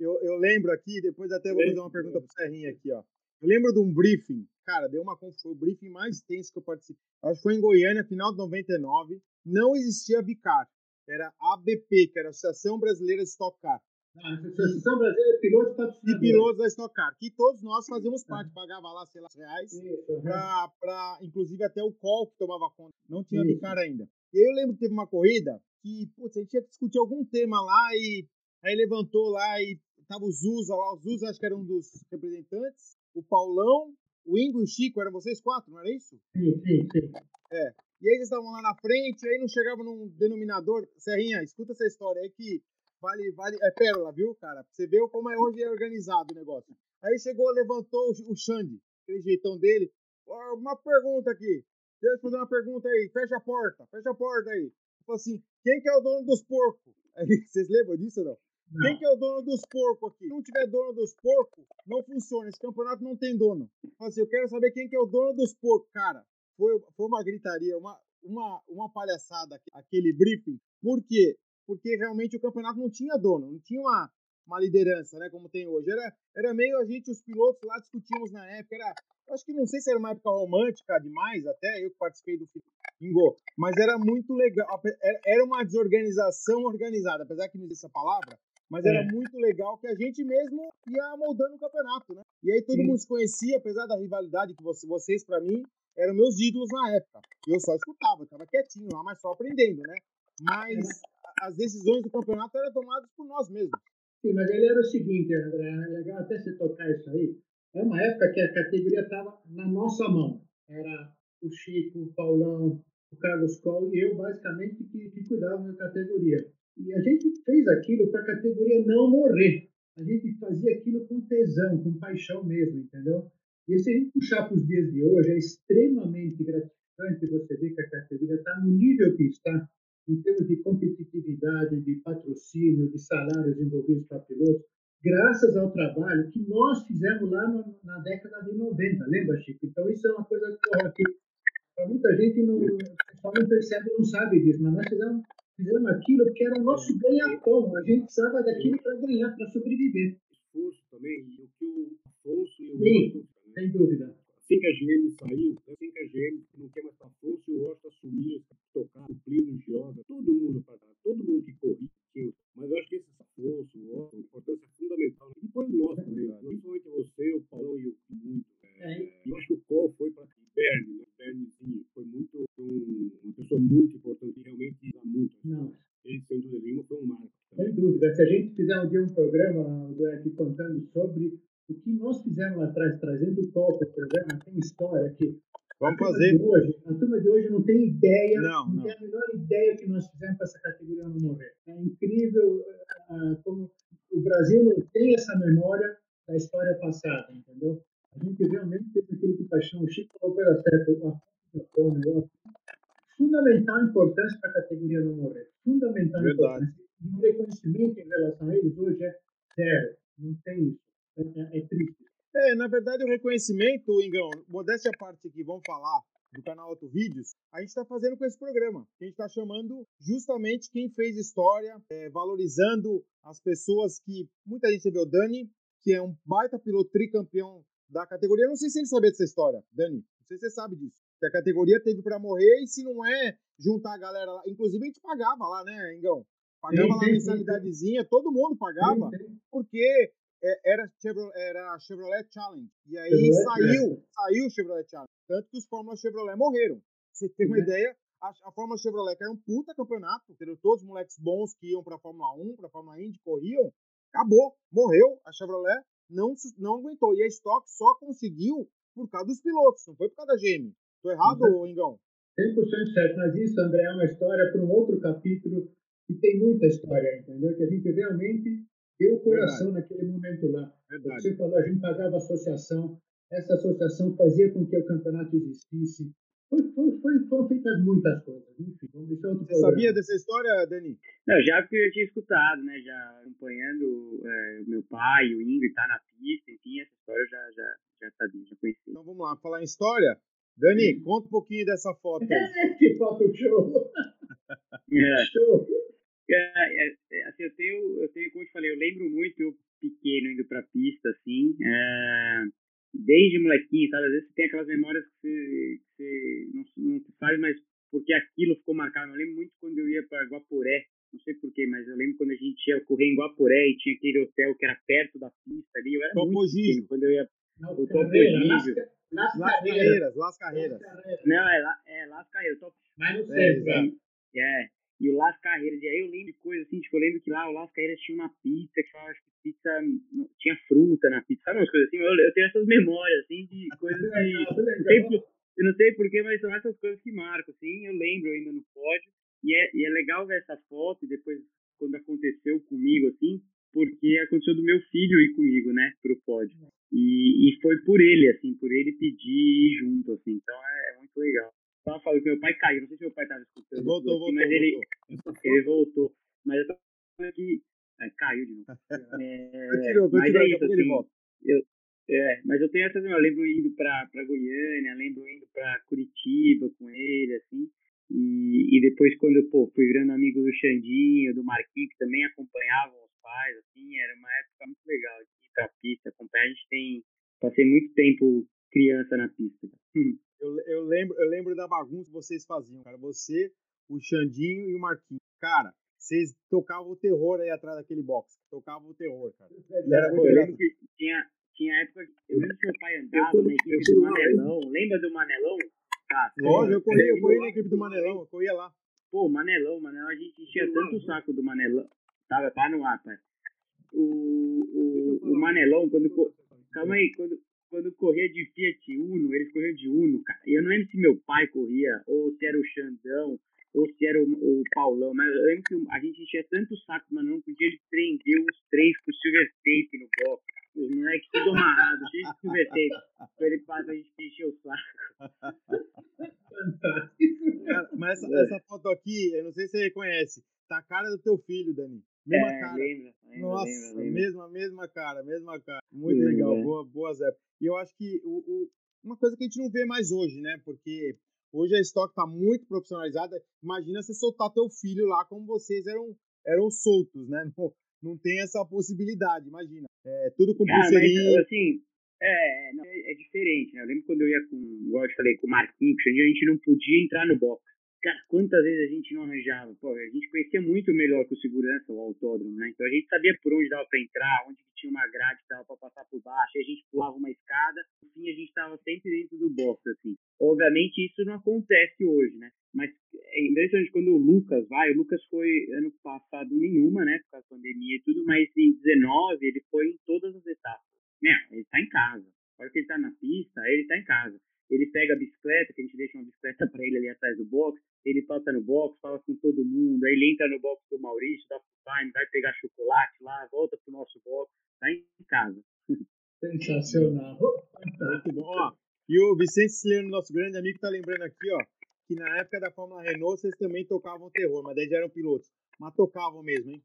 eu, eu lembro aqui, depois até vou fazer uma pergunta pro Serrinha aqui, ó. Eu lembro de um briefing, cara, deu uma foi o briefing mais tenso que eu participei. Acho que foi em Goiânia, final de 99. Não existia Bicar era ABP, que era a Associação Brasileira de Stock Car. Ah, Associação Brasileira de Pilotos De Pilotos da Stock Car, que todos nós fazíamos parte, pagava lá, sei lá, reais, para inclusive até o call que tomava conta, não tinha Bicar ainda. E aí eu lembro que teve uma corrida que, putz, a gente tinha que discutir algum tema lá e Aí levantou lá e tava o Zuza lá, o Zuza acho que era um dos representantes, o Paulão, o Ingo e o Chico, eram vocês quatro, não era isso? Sim, sim, sim. É. E aí eles estavam lá na frente, aí não chegavam num denominador. Serrinha, escuta essa história aí que vale, vale, é pérola, viu, cara? Você ver como é hoje é organizado o negócio. Aí chegou, levantou o Xande, aquele jeitão dele. Uma pergunta aqui. Deixa eu fazer uma pergunta aí. Fecha a porta, fecha a porta aí. Falou assim: quem que é o dono dos porcos? Aí, vocês lembram disso ou não? não? Quem que é o dono dos porcos aqui? Se não tiver dono dos porcos, não funciona. Esse campeonato não tem dono. Falou assim: eu quero saber quem que é o dono dos porcos. Cara, foi, foi uma gritaria, uma, uma, uma palhaçada aquele briefing. Por quê? Porque realmente o campeonato não tinha dono, não tinha uma, uma liderança, né, como tem hoje. Era, era meio a gente, os pilotos lá discutimos na época, era, acho que não sei se era uma época romântica demais, até eu que participei do Bingo, mas era muito legal, era uma desorganização organizada, apesar que não existe essa palavra, mas era é. muito legal que a gente mesmo ia moldando o campeonato, né? E aí todo Sim. mundo se conhecia, apesar da rivalidade que vocês, para mim, eram meus ídolos na época. Eu só escutava, eu tava quietinho lá, mas só aprendendo, né? Mas é. as decisões do campeonato eram tomadas por nós mesmos. Sim, mas ele era o seguinte, André, é legal até você tocar isso aí. É uma época que a categoria estava na nossa mão. Era o Chico, o Paulão, o Carlos Coll e eu, basicamente, que, que cuidavam da categoria. E a gente fez aquilo para a categoria não morrer. A gente fazia aquilo com tesão, com paixão mesmo, entendeu? E se a gente puxar para os dias de hoje, é extremamente gratificante você ver que a categoria está no nível que está, em termos de competitividade, de patrocínio, de salários envolvidos para pilotos, graças ao trabalho que nós fizemos lá no, na década de 90, lembra, Chico? Então, isso é uma coisa que, para muita gente não, não percebe, não sabe disso, mas nós fizemos, fizemos aquilo porque era o nosso ganha-pão, a gente precisava daquilo para ganhar, para sobreviver. Esforço também, e o que o Afonso e o sem dúvida assim que a GM saiu, assim que a GM não quer mais para Afonso e o Rocha assumiu, tocar, o Plínio Gioga, todo mundo para todo mundo que corria, mas eu acho que esse o Rocha, a importância é fundamental. E depois nós também, né? principalmente você, o Paulão e o muito. É, é. Eu acho que o Col foi para Bernie, né? Berniezinho, foi muito, um, uma pessoa muito importante, realmente dá muito. Não. Ele, sem dúvida nenhuma, foi um marco. Sem dúvida. Se a gente fizer um dia um programa aqui contando sobre o que nós fizemos lá atrás, trazendo o copo, o programa, tem história que Vamos fazer. Hoje, a turma de hoje não tem ideia, não, não, não. tem a menor ideia que nós fizemos para essa categoria não morrer. É incrível uh, como o Brasil não tem essa memória da história passada, entendeu? A gente realmente teve aquele que paixão, o Chico falou pela certa, o fundamental importância para a categoria não morrer. Fundamental Verdade. importância. E o reconhecimento em relação a eles hoje é zero. Não tem isso. É, é triste. É, na verdade, o reconhecimento, Ingão, modéstia à parte aqui, vamos falar do canal Auto Vídeos, a gente está fazendo com esse programa. A gente está chamando justamente quem fez história, é, valorizando as pessoas que. Muita gente vê o Dani, que é um baita piloto tricampeão da categoria. Não sei se ele sabia dessa história, Dani. Não sei se você sabe disso. Que a categoria teve para morrer e se não é juntar a galera lá. Inclusive a gente pagava lá, né, Ingão? Pagava sim, lá a mensalidadezinha, todo mundo pagava, sim, porque é, era, era Chevrolet Challenge. E aí Chevrolet, saiu, é. saiu o Chevrolet Challenge. Tanto que os Fórmula Chevrolet morreram. Você tem uma uhum. ideia, a, a Fórmula Chevrolet, que era um puta campeonato, entendeu? todos os moleques bons que iam pra Fórmula 1, pra Fórmula Indy, corriam, acabou, morreu. A Chevrolet não, não aguentou. E a Stock só conseguiu por causa dos pilotos, não foi por causa da GM. Tô errado, uhum. Ingão? 100% certo, mas isso, André, é uma história para um outro capítulo e tem muita história, entendeu? Que a gente realmente deu o coração Verdade. naquele momento lá. Verdade. Você falou, a gente pagava associação, essa associação fazia com que o campeonato existisse. Foi, foi, foi, foram feitas muitas coisas. Enfim, vamos deixar outro Você programa. sabia dessa história, Dani? Não, já porque eu tinha escutado, né? Já acompanhando é, o meu pai, o Ingrid, tá na pista, enfim, essa história eu já, já, já sabia, já conhecia. Então vamos lá, falar em história. Dani, Sim. conta um pouquinho dessa foto aí. que foto show! é. Show! É, é, é, assim, eu tenho, eu tenho, como eu te falei, eu lembro muito eu pequeno indo pra pista, assim, é, desde molequinho, sabe? Às vezes você tem aquelas memórias que você, que você não, não faz, mas porque aquilo ficou marcado. Eu lembro muito quando eu ia para Guaporé, não sei porquê, mas eu lembro quando a gente ia correr em Guaporé e tinha aquele hotel que era perto da pista ali. Eu era Topo muito pequeno quando eu ia. Não, o Topo Gigio. Las, Las Carreiras, Las Carreiras. Não, é, é Las Carreiras. Mas não sei, é, é, e o Las Carreiras. E aí eu lembro de coisas assim, tipo, eu lembro que lá o Las Carreiras tinha uma pizza, que falava, que pizza tinha fruta na pizza, sabe umas coisas assim? Eu, eu tenho essas memórias, assim, de coisas que. eu não sei porquê, mas são essas coisas que marcam, assim. Eu lembro ainda no pódio. E é, e é legal ver essa foto, e depois, quando aconteceu comigo, assim, porque aconteceu do meu filho ir comigo, né, pro pódio. E, e foi por ele, assim, por ele pedir ir junto, assim. Então é, é muito legal tava falando que meu pai caiu, não sei se meu pai tava escutando. Voltou, voltou, mas ele, voltou. ele voltou. Mas eu tô falando que. É, caiu de novo. É, continua, continua, é isso, assim, ele. Eu, é, mas eu tenho essas. Eu lembro indo pra, pra Goiânia, lembro indo pra Curitiba com ele, assim. E, e depois, quando pô, fui virando amigo do Xandinho, do Marquinhos, que também acompanhavam os pais, assim, era uma época muito legal de ir pra pista, acompanhar. A gente tem. Passei muito tempo criança na pista. Eu, eu, lembro, eu lembro da bagunça que vocês faziam, cara. Você, o Xandinho e o Marquinhos. Cara, vocês tocavam o terror aí atrás daquele box. Tocavam o terror, cara. Era muito eu lembro que tinha, tinha época. Eu lembro que meu pai andava na equipe do Manelão. Lembra do Manelão? Tá, Lógico, eu corri, eu corri na equipe do Manelão, eu corria lá. Pô, Manelão, Manelão, a gente enchia tanto o saco do Manelão. Tava, tá no ar, pai. O, o, o Manelão, quando. Calma aí, quando, quando corria de Fiat Uno, eles corriam de Uno, cara. E eu não lembro se meu pai corria, ou se era o Xandão, ou se era o, o Paulão, mas eu lembro que a gente enchia tanto saco, mas não podia ele prendeu os três com silver tape no box. Os moleques tudo amarrado, cheio de. Pra ele passa, a gente encher o saco. Cara, mas essa, é. essa foto aqui, eu não sei se você reconhece, tá a cara do teu filho, Dani. Mesma é, cara. Lembra, lembra, Nossa, lembra, mesma, mesma cara, mesma cara. Muito legal, é. boa, boas épocas. E eu acho que o, o, uma coisa que a gente não vê mais hoje, né? Porque hoje a estoque está muito profissionalizada. Imagina você soltar teu filho lá como vocês eram, eram soltos, né? Não, não tem essa possibilidade, imagina. É, tudo com Cara, pulseirinha. Mas, assim, é, não, é, é, diferente, né? Eu lembro quando eu ia com, igual eu falei, com o Marquinhos, a gente não podia entrar no box. Cara, quantas vezes a gente não arranjava? Pô, a gente conhecia muito melhor que o segurança, o autódromo, né? Então a gente sabia por onde dava para entrar, onde tinha uma grade que dava para passar por baixo, aí a gente pulava uma escada, no fim a gente estava sempre dentro do box, assim. Obviamente isso não acontece hoje, né? Mas é interessante quando o Lucas vai, o Lucas foi ano passado nenhuma, né? Pandemia e tudo, mas em 19 ele foi em todas as etapas. Né? Ele tá em casa. A hora que ele tá na pista, ele tá em casa ele pega a bicicleta, que a gente deixa uma bicicleta para ele ali atrás do box, ele passa no box, fala com todo mundo, aí ele entra no box do Maurício, dá full time, vai pegar chocolate lá, volta pro nosso box, tá em casa. Sensacional. Muito bom. Ó, e o Vicente Sileno, nosso grande amigo, tá lembrando aqui, ó, que na época da Fórmula Renault vocês também tocavam terror, mas daí já eram pilotos. Mas tocavam mesmo, hein?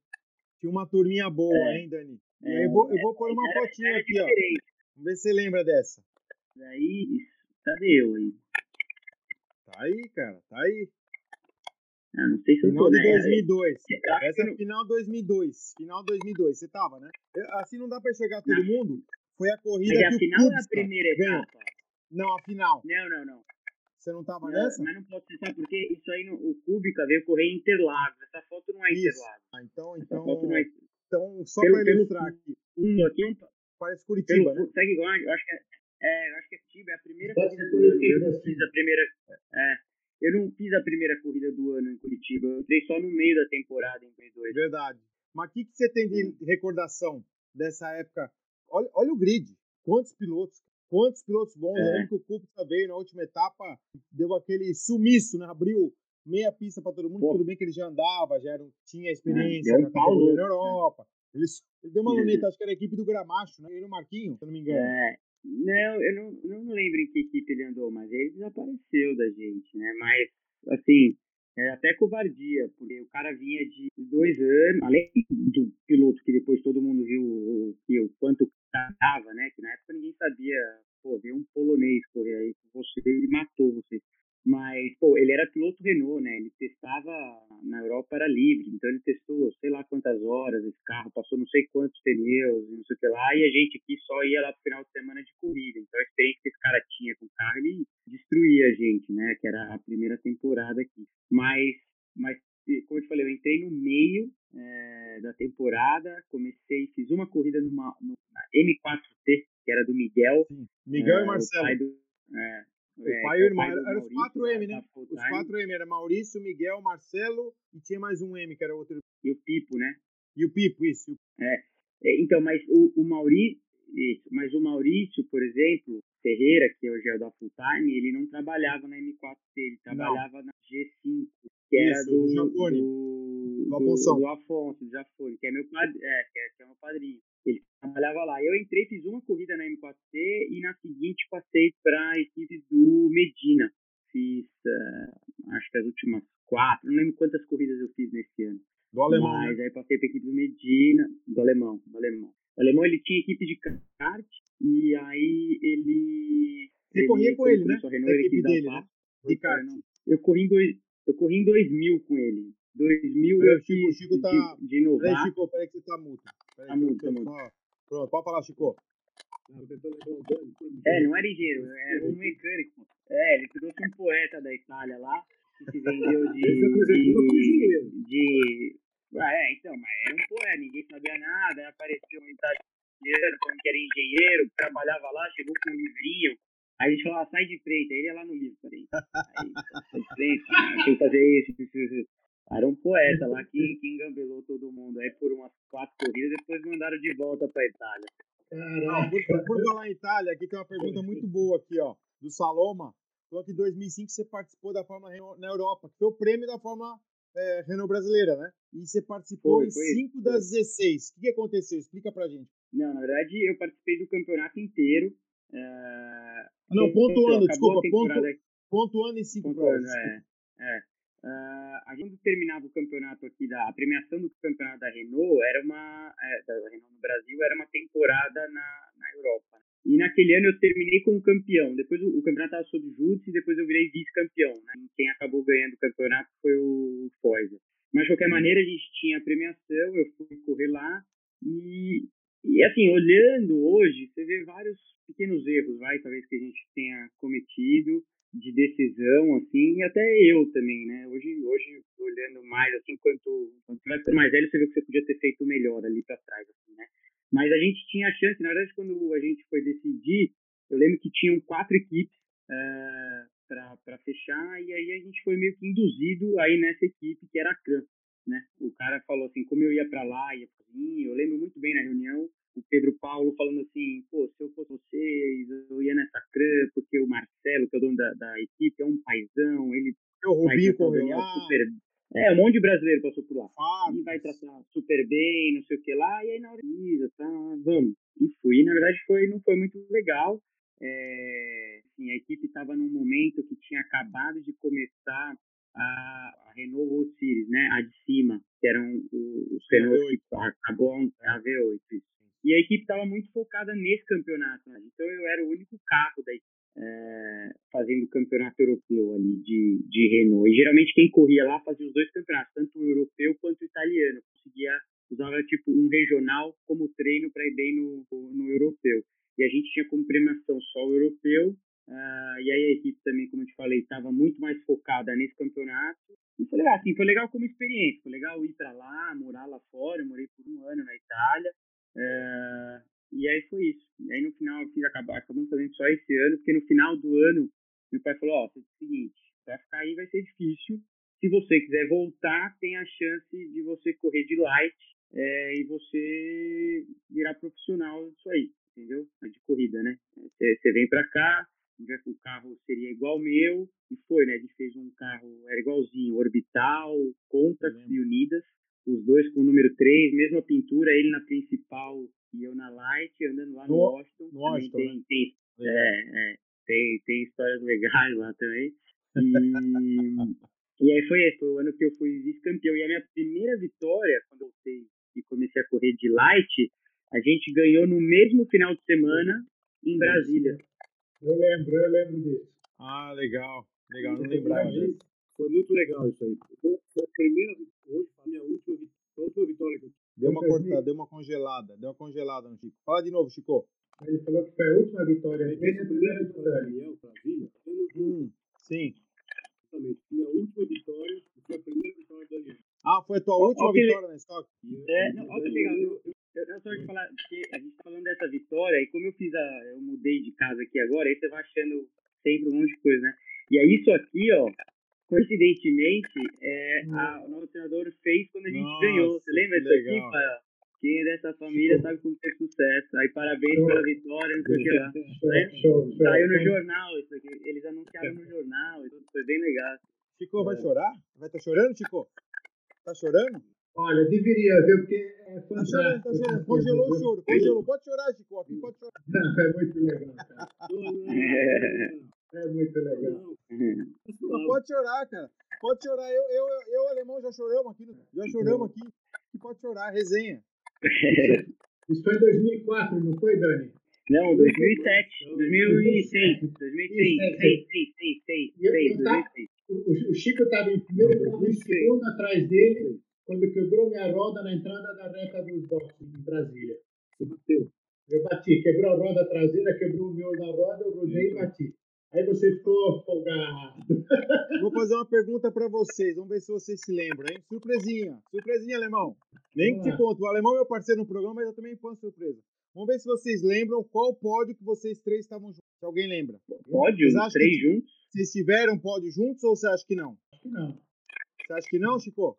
Tinha uma turminha boa, é, hein, Dani? E aí eu vou, eu vou pôr uma fotinha aqui, ó. Vamos ver se você lembra dessa. Daí, Cadê eu aí? Tá aí, cara, tá aí. Ah, não sei se final eu tô, de 2002. Né? Essa é final 2002. Final 2002. Você tava, né? Assim não dá pra chegar todo não. mundo. Foi a corrida mas que a final é a primeira ganhou. etapa? Não, a final. Não, não, não. Você não tava não, nessa? Mas não pode ser, sabe porque isso aí, no, o Kubica veio correr em Interlagos. Essa foto não é isso. Interlagos. Ah, então, então, é... então, só pelo, pra ilustrar aqui. Um, aqui um, Parece Curitiba, pelo, né? Segue igual, eu acho que é é, eu acho que é Tiba, é a primeira Pode corrida do ano. Eu não fiz a primeira. É, eu não fiz a primeira corrida do ano em Curitiba. Eu entrei só no meio da temporada em 2002. Verdade. Mas o que, que você tem de recordação dessa época? Olha, olha o grid. Quantos pilotos? Quantos pilotos bons? É. Lembro que o Kubica veio na última etapa, deu aquele sumiço, né? Abriu meia pista para todo mundo. Pô. Tudo bem que ele já andava, já era, tinha experiência é, na, na Europa. Ele, ele, deu uma luneta, acho que era a equipe do Gramacho, né? Ele o Marquinho, se eu não me engano. É, não, eu não, não lembro em que equipe ele andou, mas ele desapareceu da gente, né? Mas, assim, é até covardia, porque o cara vinha de dois anos, além do piloto que depois todo mundo viu o, o, o quanto estava, né? Que na época ninguém sabia, pô, ver um polonês correr aí com você, ele matou você. Mas, pô, ele era piloto Renault, né? Ele testava na Europa, era livre. Então ele testou sei lá quantas horas esse carro, passou não sei quantos pneus não sei o que lá. E a gente aqui só ia lá pro final de semana de corrida. Então a experiência que esse cara tinha com o carro, ele destruía a gente, né? Que era a primeira temporada aqui. Mas, mas como eu te falei, eu entrei no meio é, da temporada, comecei, fiz uma corrida numa, numa M4T, que era do Miguel. Sim. Miguel é, e Marcelo. Do, é, O é, pai e o irmão. Era, era os 4M, né? Os 4M. Era Maurício, Miguel, Marcelo e tinha mais um M, que era outro. E o Pipo, né? E o Pipo, isso. É. é então, mas o, o Maurício, mas o Maurício, por exemplo, Ferreira, que hoje é da Full Time, ele não trabalhava na M4C, ele trabalhava não. na G5, que era Isso, do, do, do, do, Afonso, do Afonso, foi, que é meu padrinho, é, que é, que é meu padrinho. Ele trabalhava lá. Eu entrei, fiz uma corrida na M4C e na seguinte passei para a equipe do Medina. Fiz, uh, acho que as últimas quatro, não lembro quantas corridas eu fiz nesse ano. Do alemão, né? Mas né? aí passei para a equipe do Medina, do alemão, do alemão. O alemão ele tinha equipe de kart e aí ele. Você ele, corria com ele, né? Renault, a equipe dele, né? De kart. Eu corri em dois, eu corri em 2000 com ele. 2000 eu Chico, fiz Chico tá... de, de novato. Peraí, Chico, peraí que você tá. Peraí, tá multa, tá multa. Pronto, pode falar, Chico. É, não era engenheiro, era um mecânico. É, ele trouxe um poeta da Itália lá, que se vendeu de. de, de ah, é, então, mas era um poeta, ninguém sabia nada, aí apareceu um italiano falando que era engenheiro, trabalhava lá, chegou com um livrinho. Aí a gente falou, ah, sai de frente, aí ele ia lá no livro, peraí. Aí, sai de frente, tem que fazer isso, isso, isso. Era um poeta lá que, que engambelou todo mundo. Aí por umas quatro corridas, depois mandaram de volta pra Itália. Caramba, por, por falar em Itália, aqui tem uma pergunta muito boa aqui, ó, do Saloma. Falou que em 2005 você participou da Fórmula na Europa, que foi o prêmio da Fórmula é, Renault brasileira, né? E você participou foi, em 5 das 16. O que, aconteceu? Explica pra gente. Não, na verdade, eu participei do campeonato inteiro. Uh, não, pontuando, desculpa, ponto, pontuando em 5 provas. É, é. Uh, a gente terminava o campeonato aqui, da, a premiação do campeonato da Renault era uma, é, da Renault no Brasil, era uma temporada na, na Europa. E naquele ano eu terminei como campeão. Depois o, o campeonato estava sob júdice e depois eu virei vice-campeão. Né? Quem acabou ganhando o campeonato foi o Foyza. Mas de qualquer maneira a gente tinha a premiação, eu fui correr lá e, e assim, olhando hoje, você vê vários pequenos erros, vai, talvez que a gente tenha cometido de decisão, assim, e até eu também, né? Hoje, hoje olhando mais, assim, quanto, quanto vai mais velho, você vê que você podia ter feito melhor ali para trás, assim, né? Mas a gente tinha a chance, na verdade, quando a gente foi decidir, eu lembro que tinham quatro equipes uh, eh, para fechar, e aí a gente foi meio que induzido aí nessa equipe que era a CRAM, né? O cara falou assim, como eu ia para lá, ia sozinho, eu lembro muito bem na reunião, o Pedro Paulo falando assim, pô, se eu fosse vocês, eu ia nessa CRAM, porque o Marcelo, que é o dono da, da equipe, é um paizão, ele... É o Rubinho correu lá. Super, é, um monte de brasileiro passou por lá. Ah, e vai tratar super bem, não sei o que lá, e aí na hora de tá, vamos. E fui, na verdade foi, não foi muito legal. É, assim, a equipe estava num momento que tinha acabado de começar a, a Renault World Series, né? A de cima, que eram os Renault que acabou a V8. E a equipe estava muito focada nesse campeonato. Né? Então eu era o único carro da equipe é, fazendo o campeonato europeu ali de, de Renault. E geralmente quem corria lá fazia os dois campeonatos, tanto o europeu quanto o italiano. Conseguia, usava tipo um regional como treino para ir bem no, no europeu. E a gente tinha como premiação só o europeu. Uh, e aí a equipe também, como eu te falei, estava muito mais focada nesse campeonato. E foi legal, assim, foi legal como experiência. Foi legal ir para lá, morar lá fora. Eu morei por um ano na Itália. Uh, e aí foi isso. E aí no final eu fiz acabar, acabamos fazendo só esse ano, porque no final do ano meu pai falou, ó, oh, é o seguinte, vai ficar aí vai ser difícil. Se você quiser voltar, tem a chance de você correr de light é, e você virar profissional disso aí, entendeu? De corrida, né? Você vem para cá, o carro seria igual ao meu, e foi, né? A gente fez um carro, era igualzinho, orbital, Compass e Unidas, os dois com o número 3, mesma pintura, ele na principal e eu na Light, andando lá no, no Washington. No Washington, tem, né? tem, é, é, tem, tem histórias legais lá também. E, e aí foi esse, foi o ano que eu fui vice-campeão. E a minha primeira vitória, quando eu voltei e comecei a correr de Light, a gente ganhou no mesmo final de semana em Brasília. Eu lembro, eu lembro disso. Ah, legal. Legal, não lembrava disso. Foi muito legal isso aí. Foi a primeira, hoje, a minha última, a última vitória que eu Deu uma cortada, deu uma congelada, deu uma congelada no Chico. Fala de novo, Chico. Ele falou que foi a última vitória. Essa é a primeira vitória. Daniel, Brasília. Hum, sim. Exatamente. Minha última vitória foi a primeira vitória do Daniel. Ah, foi a tua ó, última ó, vitória na Stock? É, não, olha que legal. Eu, eu, eu só te falar, porque a gente tá falando dessa vitória, e como eu fiz a. Eu mudei de casa aqui agora, aí você vai achando sempre um monte de coisa, né? E aí isso aqui, ó, coincidentemente, é, a, o nosso treinador fez quando a gente Nossa, ganhou. Você lembra disso aqui, pai? Quem é dessa família sabe como ter sucesso. Aí parabéns show. pela vitória, não sei o que lá. Show, show, Saiu no jornal isso aqui. Eles anunciaram no jornal e tudo, foi bem legal. Chico, vai é. chorar? Vai estar tá chorando, Chico? Tá chorando? Olha, deveria, viu? Porque é Tá chorando, tá chorando. Congelou o choro. Congelou. Pode chorar, Chico. Aqui pode chorar. é muito legal, cara. É muito legal. Não pode chorar, cara. Pode chorar. Eu, eu, eu, alemão, já choramos aqui. Já choramos aqui. pode chorar. Resenha. Isso foi em 2004, não foi, Dani? Não, 2007. 2006. 2006. 2006. 2006. O Chico estava em primeiro, eu estava em segundo atrás dele, quando quebrou minha roda na entrada da reta dos boxes em Brasília. Você bateu? Eu bati, quebrou a roda traseira, quebrou o miolo da roda, eu rodei e bati. Aí você ficou folgado. Vou fazer uma pergunta para vocês, vamos ver se vocês se lembram, hein? Surpresinha, surpresinha, alemão. Nem que te conto, o alemão é meu parceiro no programa, mas eu também ponho surpresa. Vamos ver se vocês lembram qual pódio que vocês três estavam juntos. Se alguém lembra. Pódio? Os três juntos? Vocês tiveram pódio juntos ou você acha que não? Acho que não. Você acha que não, Chico?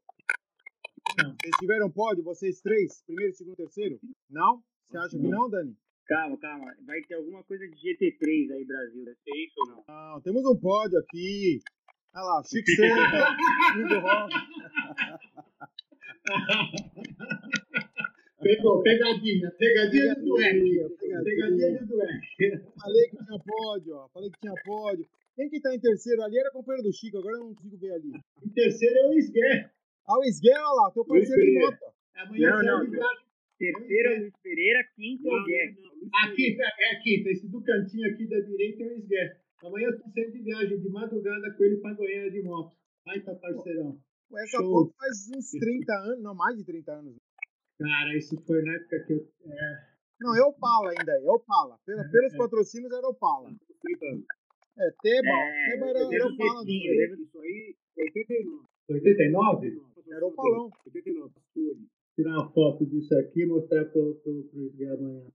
Não. Vocês tiveram pódio, vocês três? Primeiro, segundo, terceiro? Não? Você acha não. que não, Dani? Calma, calma. Vai ter alguma coisa de GT3 aí, Brasil. Deve ser isso ou não? Não, temos um pódio aqui. Olha lá, Chico Lindo Rock. Pegou, pegadinha, pegadinha do Dueck. Pegadinha do Dueck. Falei que tinha pódio, ó. Falei que tinha pódio. Quem que tá em terceiro ali era companheiro do Chico, agora eu não consigo ver ali. Em terceiro é o Esguer. Ah, o Esguer, olha lá, teu parceiro de moto. Amanhã não, não. Terceiro é o Luiz Pereira, quinto é o Guer. A quinta, é a quinta. Esse do cantinho aqui da direita é o Esguer. Amanhã eu tô saindo de viagem de madrugada com ele pra Goiânia de moto. Ai, tá parceirão. Essa Show. foto faz uns 30 anos, não, mais de 30 anos. Cara, isso foi na época que eu. É... Não, é Opala ainda, é Opala. Pela, é, pelos é. patrocínios era Opala. 30 anos. É, Teba, é, Teba era, era Opala. Isso aí, 89. 89? Era Opalão. 89, Tirar uma foto disso aqui e mostrar para o amanhã.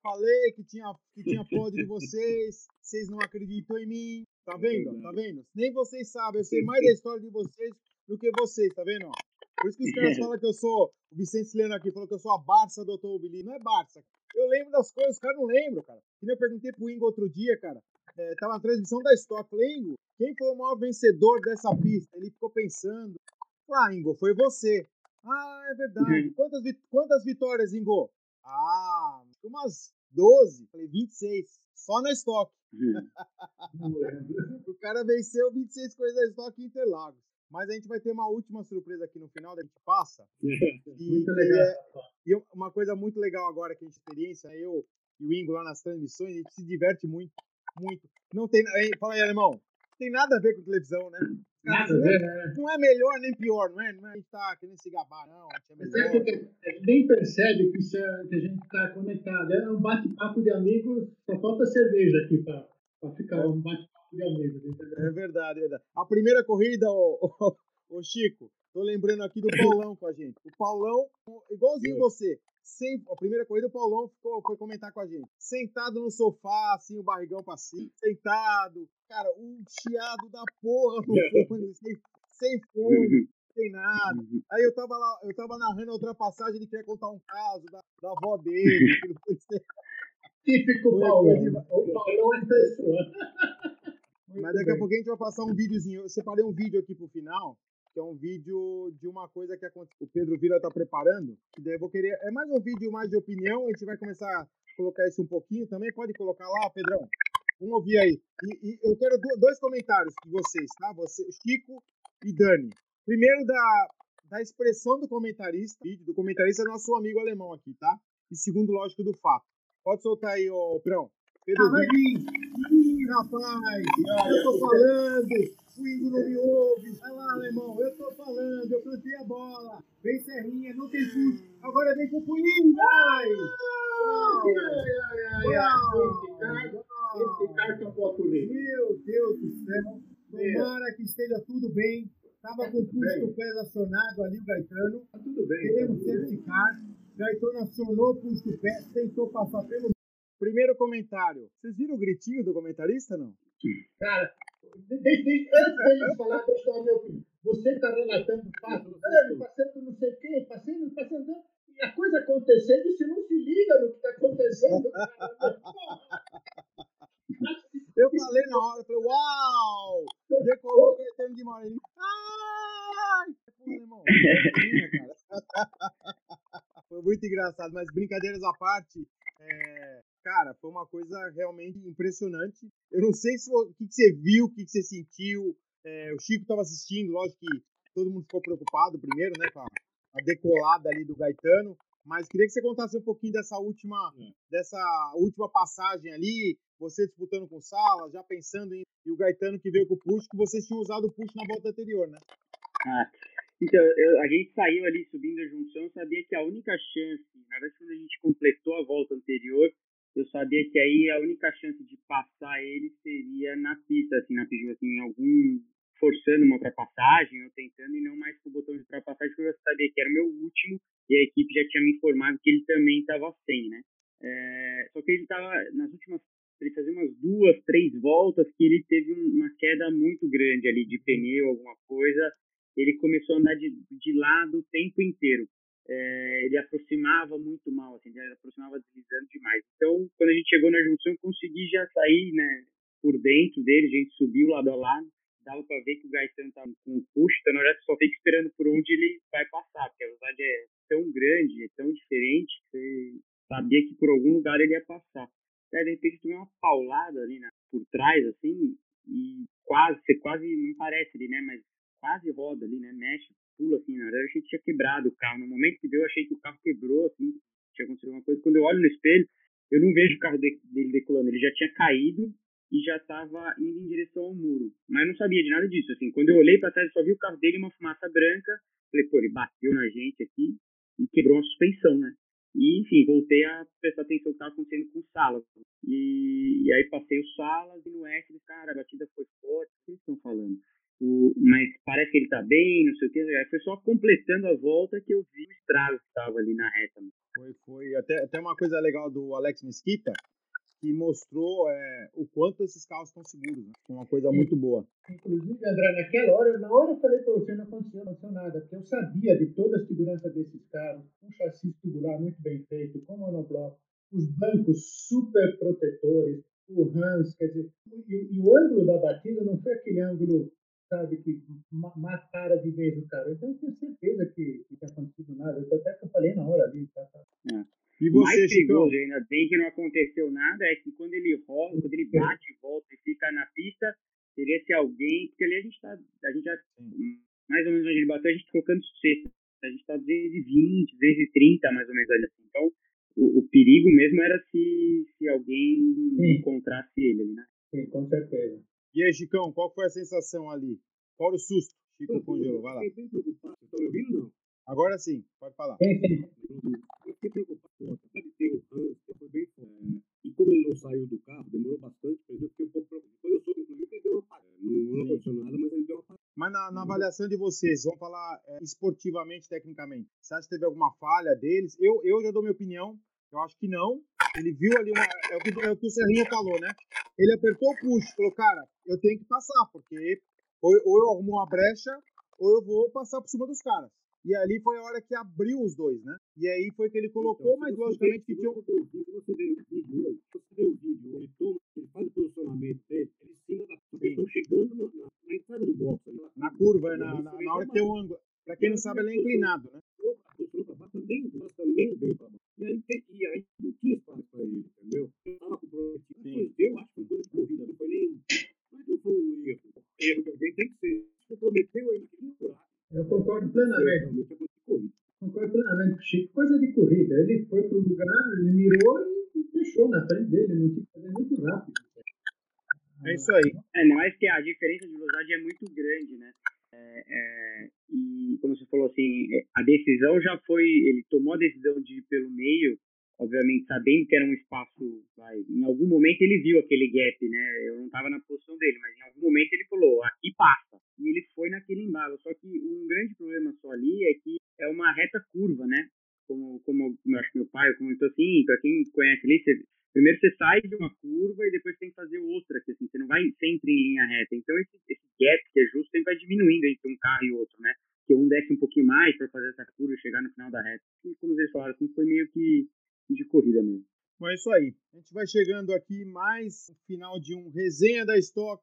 Falei que tinha, que tinha pódio de vocês, vocês não acreditam em mim. Tá vendo? Tá vendo? Nem vocês sabem, eu sei mais da história de vocês do que vocês, tá vendo? Por isso que os caras falam que eu sou. O Vicente Sileno aqui falou que eu sou a Barça do automobilismo. Não é Barça. Eu lembro das coisas, os caras não lembram, cara. E eu perguntei pro Ingo outro dia, cara. É, tava na transmissão da Stock. Falei, Ingo, quem foi o maior vencedor dessa pista? Ele ficou pensando. Ah, Ingo, foi você. Ah, é verdade. Quantas, quantas vitórias, Ingo? Ah, umas 12. Falei, 26. Só na. Uhum. o cara venceu 26 coisas da Stock Interlagos. Mas a gente vai ter uma última surpresa aqui no final, da gente passa. E, muito legal. É, e uma coisa muito legal agora que a gente experiência, eu e o Ingo lá nas transmissões, a gente se diverte muito, muito. Não tem, fala aí, alemão, tem nada a ver com televisão, né? Nada né? Não é melhor nem pior, não é? Não é a gente tá querendo se gabar, não. A gente, é melhor. a gente nem percebe que, é, que a gente está conectado. É um bate-papo de amigos, só falta cerveja aqui para ficar um bate-papo é verdade, é verdade. A primeira corrida, o, o, o, Chico, tô lembrando aqui do Paulão com a gente. O Paulão, igualzinho você, sem, a primeira corrida o Paulão ficou, foi comentar com a gente. Sentado no sofá, assim, o barrigão pra cima, sentado, cara, um chiado da porra no fone, sem, sem sem nada. Aí eu tava lá, eu tava narrando a ultrapassagem, ele queria contar um caso da, da avó dele. Típico Paulão. O Paulão é pessoa. Mas daqui a pouco a gente vai passar um videozinho. Eu separei um vídeo aqui pro final, que é um vídeo de uma coisa que o Pedro Vila tá preparando. Daí eu vou querer. É mais um vídeo mais de opinião. A gente vai começar a colocar isso um pouquinho também. Pode colocar lá, Pedrão. Vamos ouvir aí. E, e eu quero dois comentários de vocês, tá? Você, Chico e Dani. Primeiro da, da expressão do comentarista, do comentarista é nosso amigo alemão aqui, tá? E segundo, lógico, do fato. Pode soltar aí, ô Pedrão. Pedro ah, Ih, rapaz, eu tô falando, o Ingo não me ouve. Vai lá, alemão, eu tô falando, eu plantei a bola. Vem Serrinha, não tem chute. Agora vem com o punhinho, vai! Esse cartão bota Meu Deus do céu, tomara que esteja tudo bem. Tava com o pulso do pé acionado ali, o Gaetano. Tá tudo bem. Queremos certificar. Gaetano acionou o pulso do pé, tentou passar pelo Primeiro comentário. Vocês viram o gritinho do comentarista, não? Cara, desde, desde, antes deles falar, deixa eu dar minha opinião. Você está relatando fato, passando não sei o quê, passando, passando, e a coisa acontecendo e você não se liga no que está acontecendo. Eu falei na hora, eu falei, uau! Decolou o Caetano de Maria. Ai! Pô, irmão. Foi muito engraçado, mas brincadeiras à parte, é, cara, foi uma coisa realmente impressionante. Eu não sei se, o que, que você viu, o que, que você sentiu. É, o Chico estava assistindo, lógico que todo mundo ficou preocupado primeiro, né, com a, decolada ali do Gaetano. Mas queria que você contasse um pouquinho dessa última, é. dessa última passagem ali, você disputando com o Sala, já pensando em e o Gaetano que veio com o push, que vocês tinham usado o push na volta anterior, né? Ah, então, eu, a gente saiu ali subindo a junção, sabia que a única chance, na verdade, quando a gente completou a volta anterior, eu sabia que aí a única chance de passar ele seria na pista, assim, na pista, assim, algum forçando uma ultrapassagem ou tentando e não mais com o botão de ultrapassagem, porque eu sabia que era o meu último e a equipe já tinha me informado que ele também estava sem, né? É, só que ele estava nas últimas ele fazia umas duas, três voltas que ele teve uma queda muito grande ali de pneu, alguma coisa. Ele começou a andar de, de lado o tempo inteiro. É, ele aproximava muito mal, assim, ele aproximava deslizando demais. Então, quando a gente chegou na junção, eu consegui já sair, né, por dentro dele, a gente subiu lado a lado, dava para ver que o Gaetano estava com o push, então na verdade só fica esperando por onde ele vai passar, porque a velocidade é tão grande, é tão diferente, que você sabia que por algum lugar ele ia passar. Aí, de repente, tomei uma paulada ali né, por trás, assim, e quase, você quase, não parece ali, né, mas quase roda ali, né, mexe, pula, assim, na verdade, eu achei que tinha quebrado o carro. No momento que deu, eu achei que o carro quebrou, assim, tinha acontecido alguma coisa. Quando eu olho no espelho, eu não vejo o carro dele decolando, ele já tinha caído e já estava indo em direção ao muro. Mas eu não sabia de nada disso, assim, quando eu olhei para trás, eu só vi o carro dele uma fumaça branca, falei, pô, ele bateu na gente aqui e quebrou uma suspensão, né? E, enfim, voltei a prestar atenção no que estava acontecendo com o Salas. E, e, aí passei o Salas e no S, cara, a batida foi forte, o que eles estão falando? O, mas parece que ele tá bem, não sei o que. Aí foi só completando a volta que eu vi o estrago que estava ali na reta. Foi, foi. Até, até uma coisa legal do Alex Mesquita, que mostrou é, o quanto esses carros estão seguros. Né? Uma coisa muito boa. Inclusive, André, naquela hora, na hora eu falei para você, não aconteceu, não aconteceu nada, porque eu sabia de toda a segurança desses carros, um chassi tubular muito bem feito, com monobloco, os bancos super protetores, o Hans, quer dizer, e, e, o ângulo da batida não foi aquele ângulo, sabe, que matara de vez o cara. Então eu tenho certeza que, que tinha acontecido nada. Eu até que eu falei na hora ali, tá? tá. É. E você, mais perigoso, Chico? ainda bem que não aconteceu nada, é que quando ele rola, quando ele bate, volta e fica na pista, teria ser alguém, porque ali a gente tá, a gente já, mais ou menos onde ele bateu, a gente colocando sexta, a gente tá 220, 230 mais ou menos ali assim. Então, o, o perigo mesmo era se, se alguém Sim. encontrasse ele ali, né? Sim, com certeza. E aí, Chicão, qual foi a sensação ali? Qual o susto? Chico congelou, vai lá. Agora sim, pode falar. Sim, sim. Eu fiquei preocupado Sabe, ter o foi bem forte. E como ele não saiu do carro, demorou bastante, mas eu fiquei um pouco preocupado. Quando eu soube, inclusive, ele deu uma parada. Não aconteceu nada, mas ele deu uma parada. Mas na, na, avaliação de vocês, vamos falar é, esportivamente, tecnicamente, você acha que teve alguma falha deles? Eu, eu já dou minha opinião, eu acho que não. Ele viu ali uma. É o que, é o, que o Serrinho falou, né? Ele apertou o push, falou, cara, eu tenho que passar, porque ou, ou eu arrumo uma brecha, ou eu vou passar por cima dos caras. E ali foi a hora que abriu os dois, né? E aí foi que ele colocou, então, mas logicamente que tinha. Você vê o vídeo, você vê o vídeo, ele, toma, ele faz o posicionamento dele, ele em cima da. Eles estão chegando na, entrada do box. Na, curva, na, na, na hora que tem o ângulo. Pra quem não sabe, ele é inclinado, né? Também, também veio pra baixo. E aí, e aí não tinha espaço pra ele, entendeu? Eu tava comprometido. Depois eu acho que foi coisa de corrida, não foi nem. Não foi um erro. Erro que alguém tem que ser. Se comprometeu, ele queria curar. Eu concordo plenamente. Concordo plenamente com o Chico. Coisa de corrida. Ele foi para o lugar, ele mirou e, fechou na frente dele. Não tinha que fazer muito rápido. É isso aí. É, não é que a diferença de velocidade é muito grande, né? É, é, e como você falou assim, é, a decisão já foi, ele tomou a decisão de ir pelo meio sabendo que era um espaço, vai, em algum momento ele viu aquele gap, né? Eu não estava na posição dele, mas em algum momento ele falou, aqui passa. E ele foi naquele embalo. Só que um grande problema só ali é que é uma reta curva, né? Como, como eu acho que meu pai comentou assim, para quem conhece ali, você, primeiro você sai de uma curva e depois tem que fazer outra, que assim, você não vai sempre em linha reta. Então esse, esse gap que é justo sempre vai diminuindo entre um carro e outro, né? Que um desce um pouquinho mais para fazer essa curva e chegar no final da reta. E como eles falaram, assim, foi meio que de corrida mesmo. Bom, é isso aí. A gente vai chegando aqui mais final de um resenha da Stock.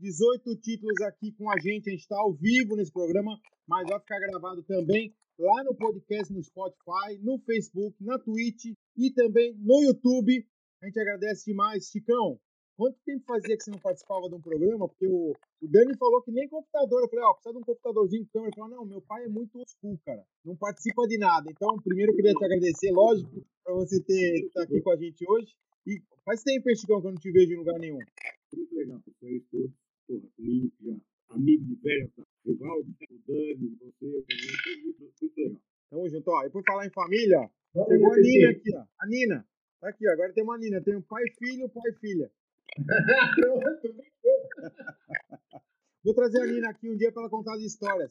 18 títulos aqui com a gente. A gente está ao vivo nesse programa, mas vai ficar gravado também lá no podcast, no Spotify, no Facebook, na Twitch e também no YouTube. A gente agradece demais. Chicão, quanto tempo fazia que você não participava de um programa? Porque o, o Dani falou que nem computador. Eu falei, ó, oh, precisa de um computadorzinho de câmera. Ele falou, não, meu pai é muito old school, cara. Não participa de nada. Então, primeiro eu queria te agradecer, lógico, por você ter estar tá aqui com a gente hoje. E faz tempo, Chicão, que eu não te vejo em lugar nenhum. Muito legal, vocês todos. Porra, comigo, já amigo de velho, rival, o Dani, você, muito, muito legal. Tamo junto, ó. E por falar em família, chegou a Nina aqui, ó. A Nina. Tá aqui, ó. Agora tem uma Nina. Tem um pai, filho, pai e filha. Vou trazer a Nina aqui um dia para ela contar as histórias.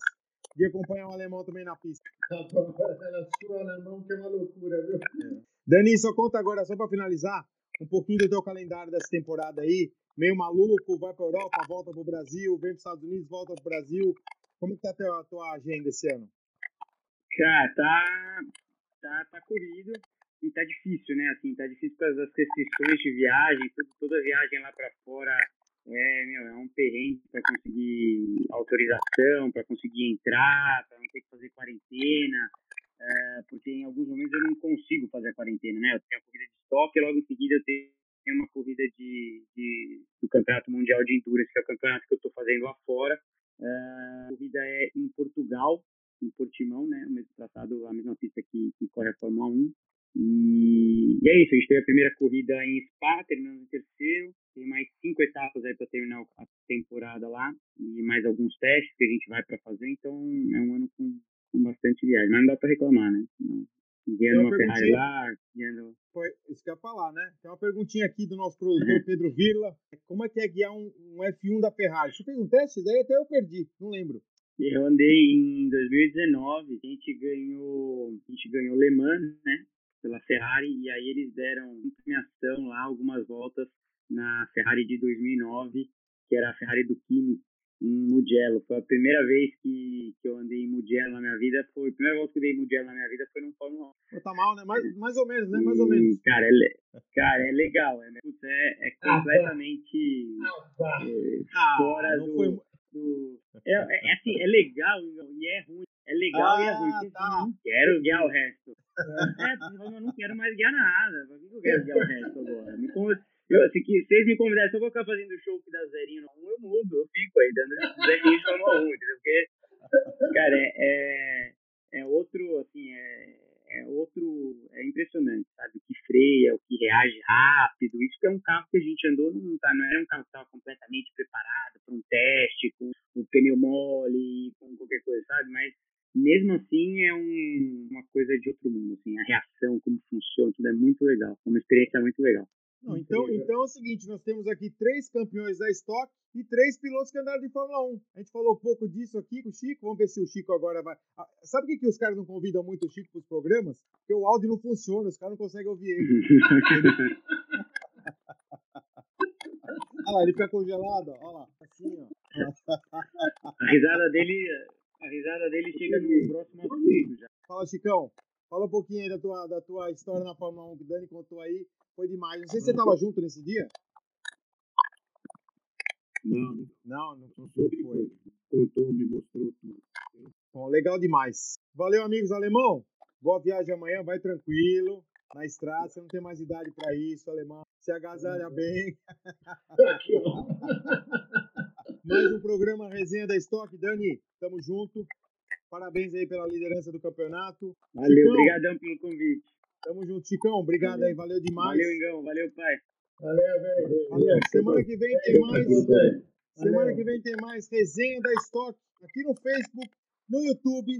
De acompanhar o alemão também na pista. Ela sua alemão que é uma loucura, viu? É. Dani, só conta agora, só para finalizar, um pouquinho do teu calendário dessa temporada aí. Meio maluco, vai para Europa, volta para o Brasil, vem para os Estados Unidos, volta para o Brasil. Como que tá a tua, a tua agenda esse ano? Cara, tá, tá, tá corrido e tá difícil, né? Assim, tá difícil por causa das restrições de viagem, tudo, toda viagem lá para fora é, meu, é um perrengue para conseguir autorização, para conseguir entrar, para não ter que fazer quarentena, é, porque em alguns momentos eu não consigo fazer a quarentena, né? Eu tenho a corrida de estoque logo em seguida eu tenho uma corrida de, de do Campeonato Mundial de Endurance, que é o campeonato que eu estou fazendo lá fora. É, a corrida é em Portugal, em Portimão, né? O mesmo tratado, a mesma pista que, que corre a Fórmula 1. E, e, é isso, a gente teve a primeira corrida em Spa, terminando em terceiro. Tem mais cinco etapas aí para terminar a temporada lá e mais alguns testes que a gente vai para fazer. Então é um ano com, com bastante viagem, mas não dá para reclamar, né? Anda uma Ferrari lá, guiando... Foi isso que eu ia falar, né? Tem uma perguntinha aqui do nosso produtor Pedro Virla. Como é que é guiar um, um F1 da Ferrari? Você fez um teste? Daí até eu perdi, não lembro. Eu andei em 2019, a gente ganhou, a gente ganhou Le Mans, né? Pela Ferrari e aí eles deram premiação lá algumas voltas na Ferrari de 2009, que era a Ferrari do Kimi em Mugello. Foi a primeira vez que, que eu andei em Mugello na minha vida. Foi a primeira volta que eu dei em Mugello na minha vida foi no Fórmula 1. Tá mal, né? Mais, mais ou menos, né? Mais ou menos. Cara, é, cara, é legal. É, é, é completamente ah, é, fora ah, do, foi... do... É, é, assim, é legal e é ruim. É legal ah, e é ruim. Tá. Não quero guiar o resto. É, eu não quero mais guiar nada. Por que eu quero guiar o resto agora? Me eu, se, que, vocês me convidarem, eu vou ficar fazendo show que dá zerinho no 1, eu mudo, eu fico aí, dando zerinho no 1, entendeu? Porque, cara, é, é, é outro, assim, é, é outro, é impressionante, sabe? O que freia, o que reage rápido. Isso que é um carro que a gente andou, não, tá, não era um carro que estava completamente preparado para um teste, com o pneu mole, com qualquer coisa, sabe? Mas mesmo assim é um, uma coisa de outro mundo, assim, a reação, como funciona, tudo é muito legal, é uma experiência muito legal. Não, então, então é o seguinte, nós temos aqui três campeões da Stock e três pilotos que andaram de Fórmula 1. A gente falou um pouco disso aqui com o Chico, vamos ver se o Chico agora vai... Ah, sabe por que, que os caras não convidam muito o Chico para os programas? Porque o áudio não funciona, os caras não conseguem ouvir ele. olha lá, ele fica congelado, olha lá, assim, ó. A risada dele a risada dele chega no próximo assunto já. Fala, Chicão. Fala um pouquinho aí da tua, da tua história na Fórmula 1 que o Dani contou aí. Foi demais. Não sei se você estava junto nesse dia. Não. Não, não foi. foi. Contou, me mostrou tudo. Bom, legal demais. Valeu, amigos alemão. Boa viagem amanhã, vai tranquilo. Na estrada, você não tem mais idade para isso, alemão. Se agasalha bem. Mais um programa Resenha da Stock. Dani, tamo junto. Parabéns aí pela liderança do campeonato. Valeu, obrigadão pelo convite. Tamo junto, Chicão. Obrigado valeu. aí, valeu demais. Valeu, Ingão. Valeu, pai. Valeu, velho. Valeu. Semana que vem tem mais. Semana que vem tem mais Resenha da Stock aqui no Facebook, no YouTube,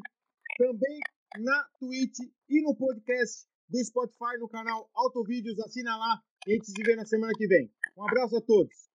também na Twitch e no podcast do Spotify no canal Autovídeos. Assina lá e a gente se vê na semana que vem. Um abraço a todos.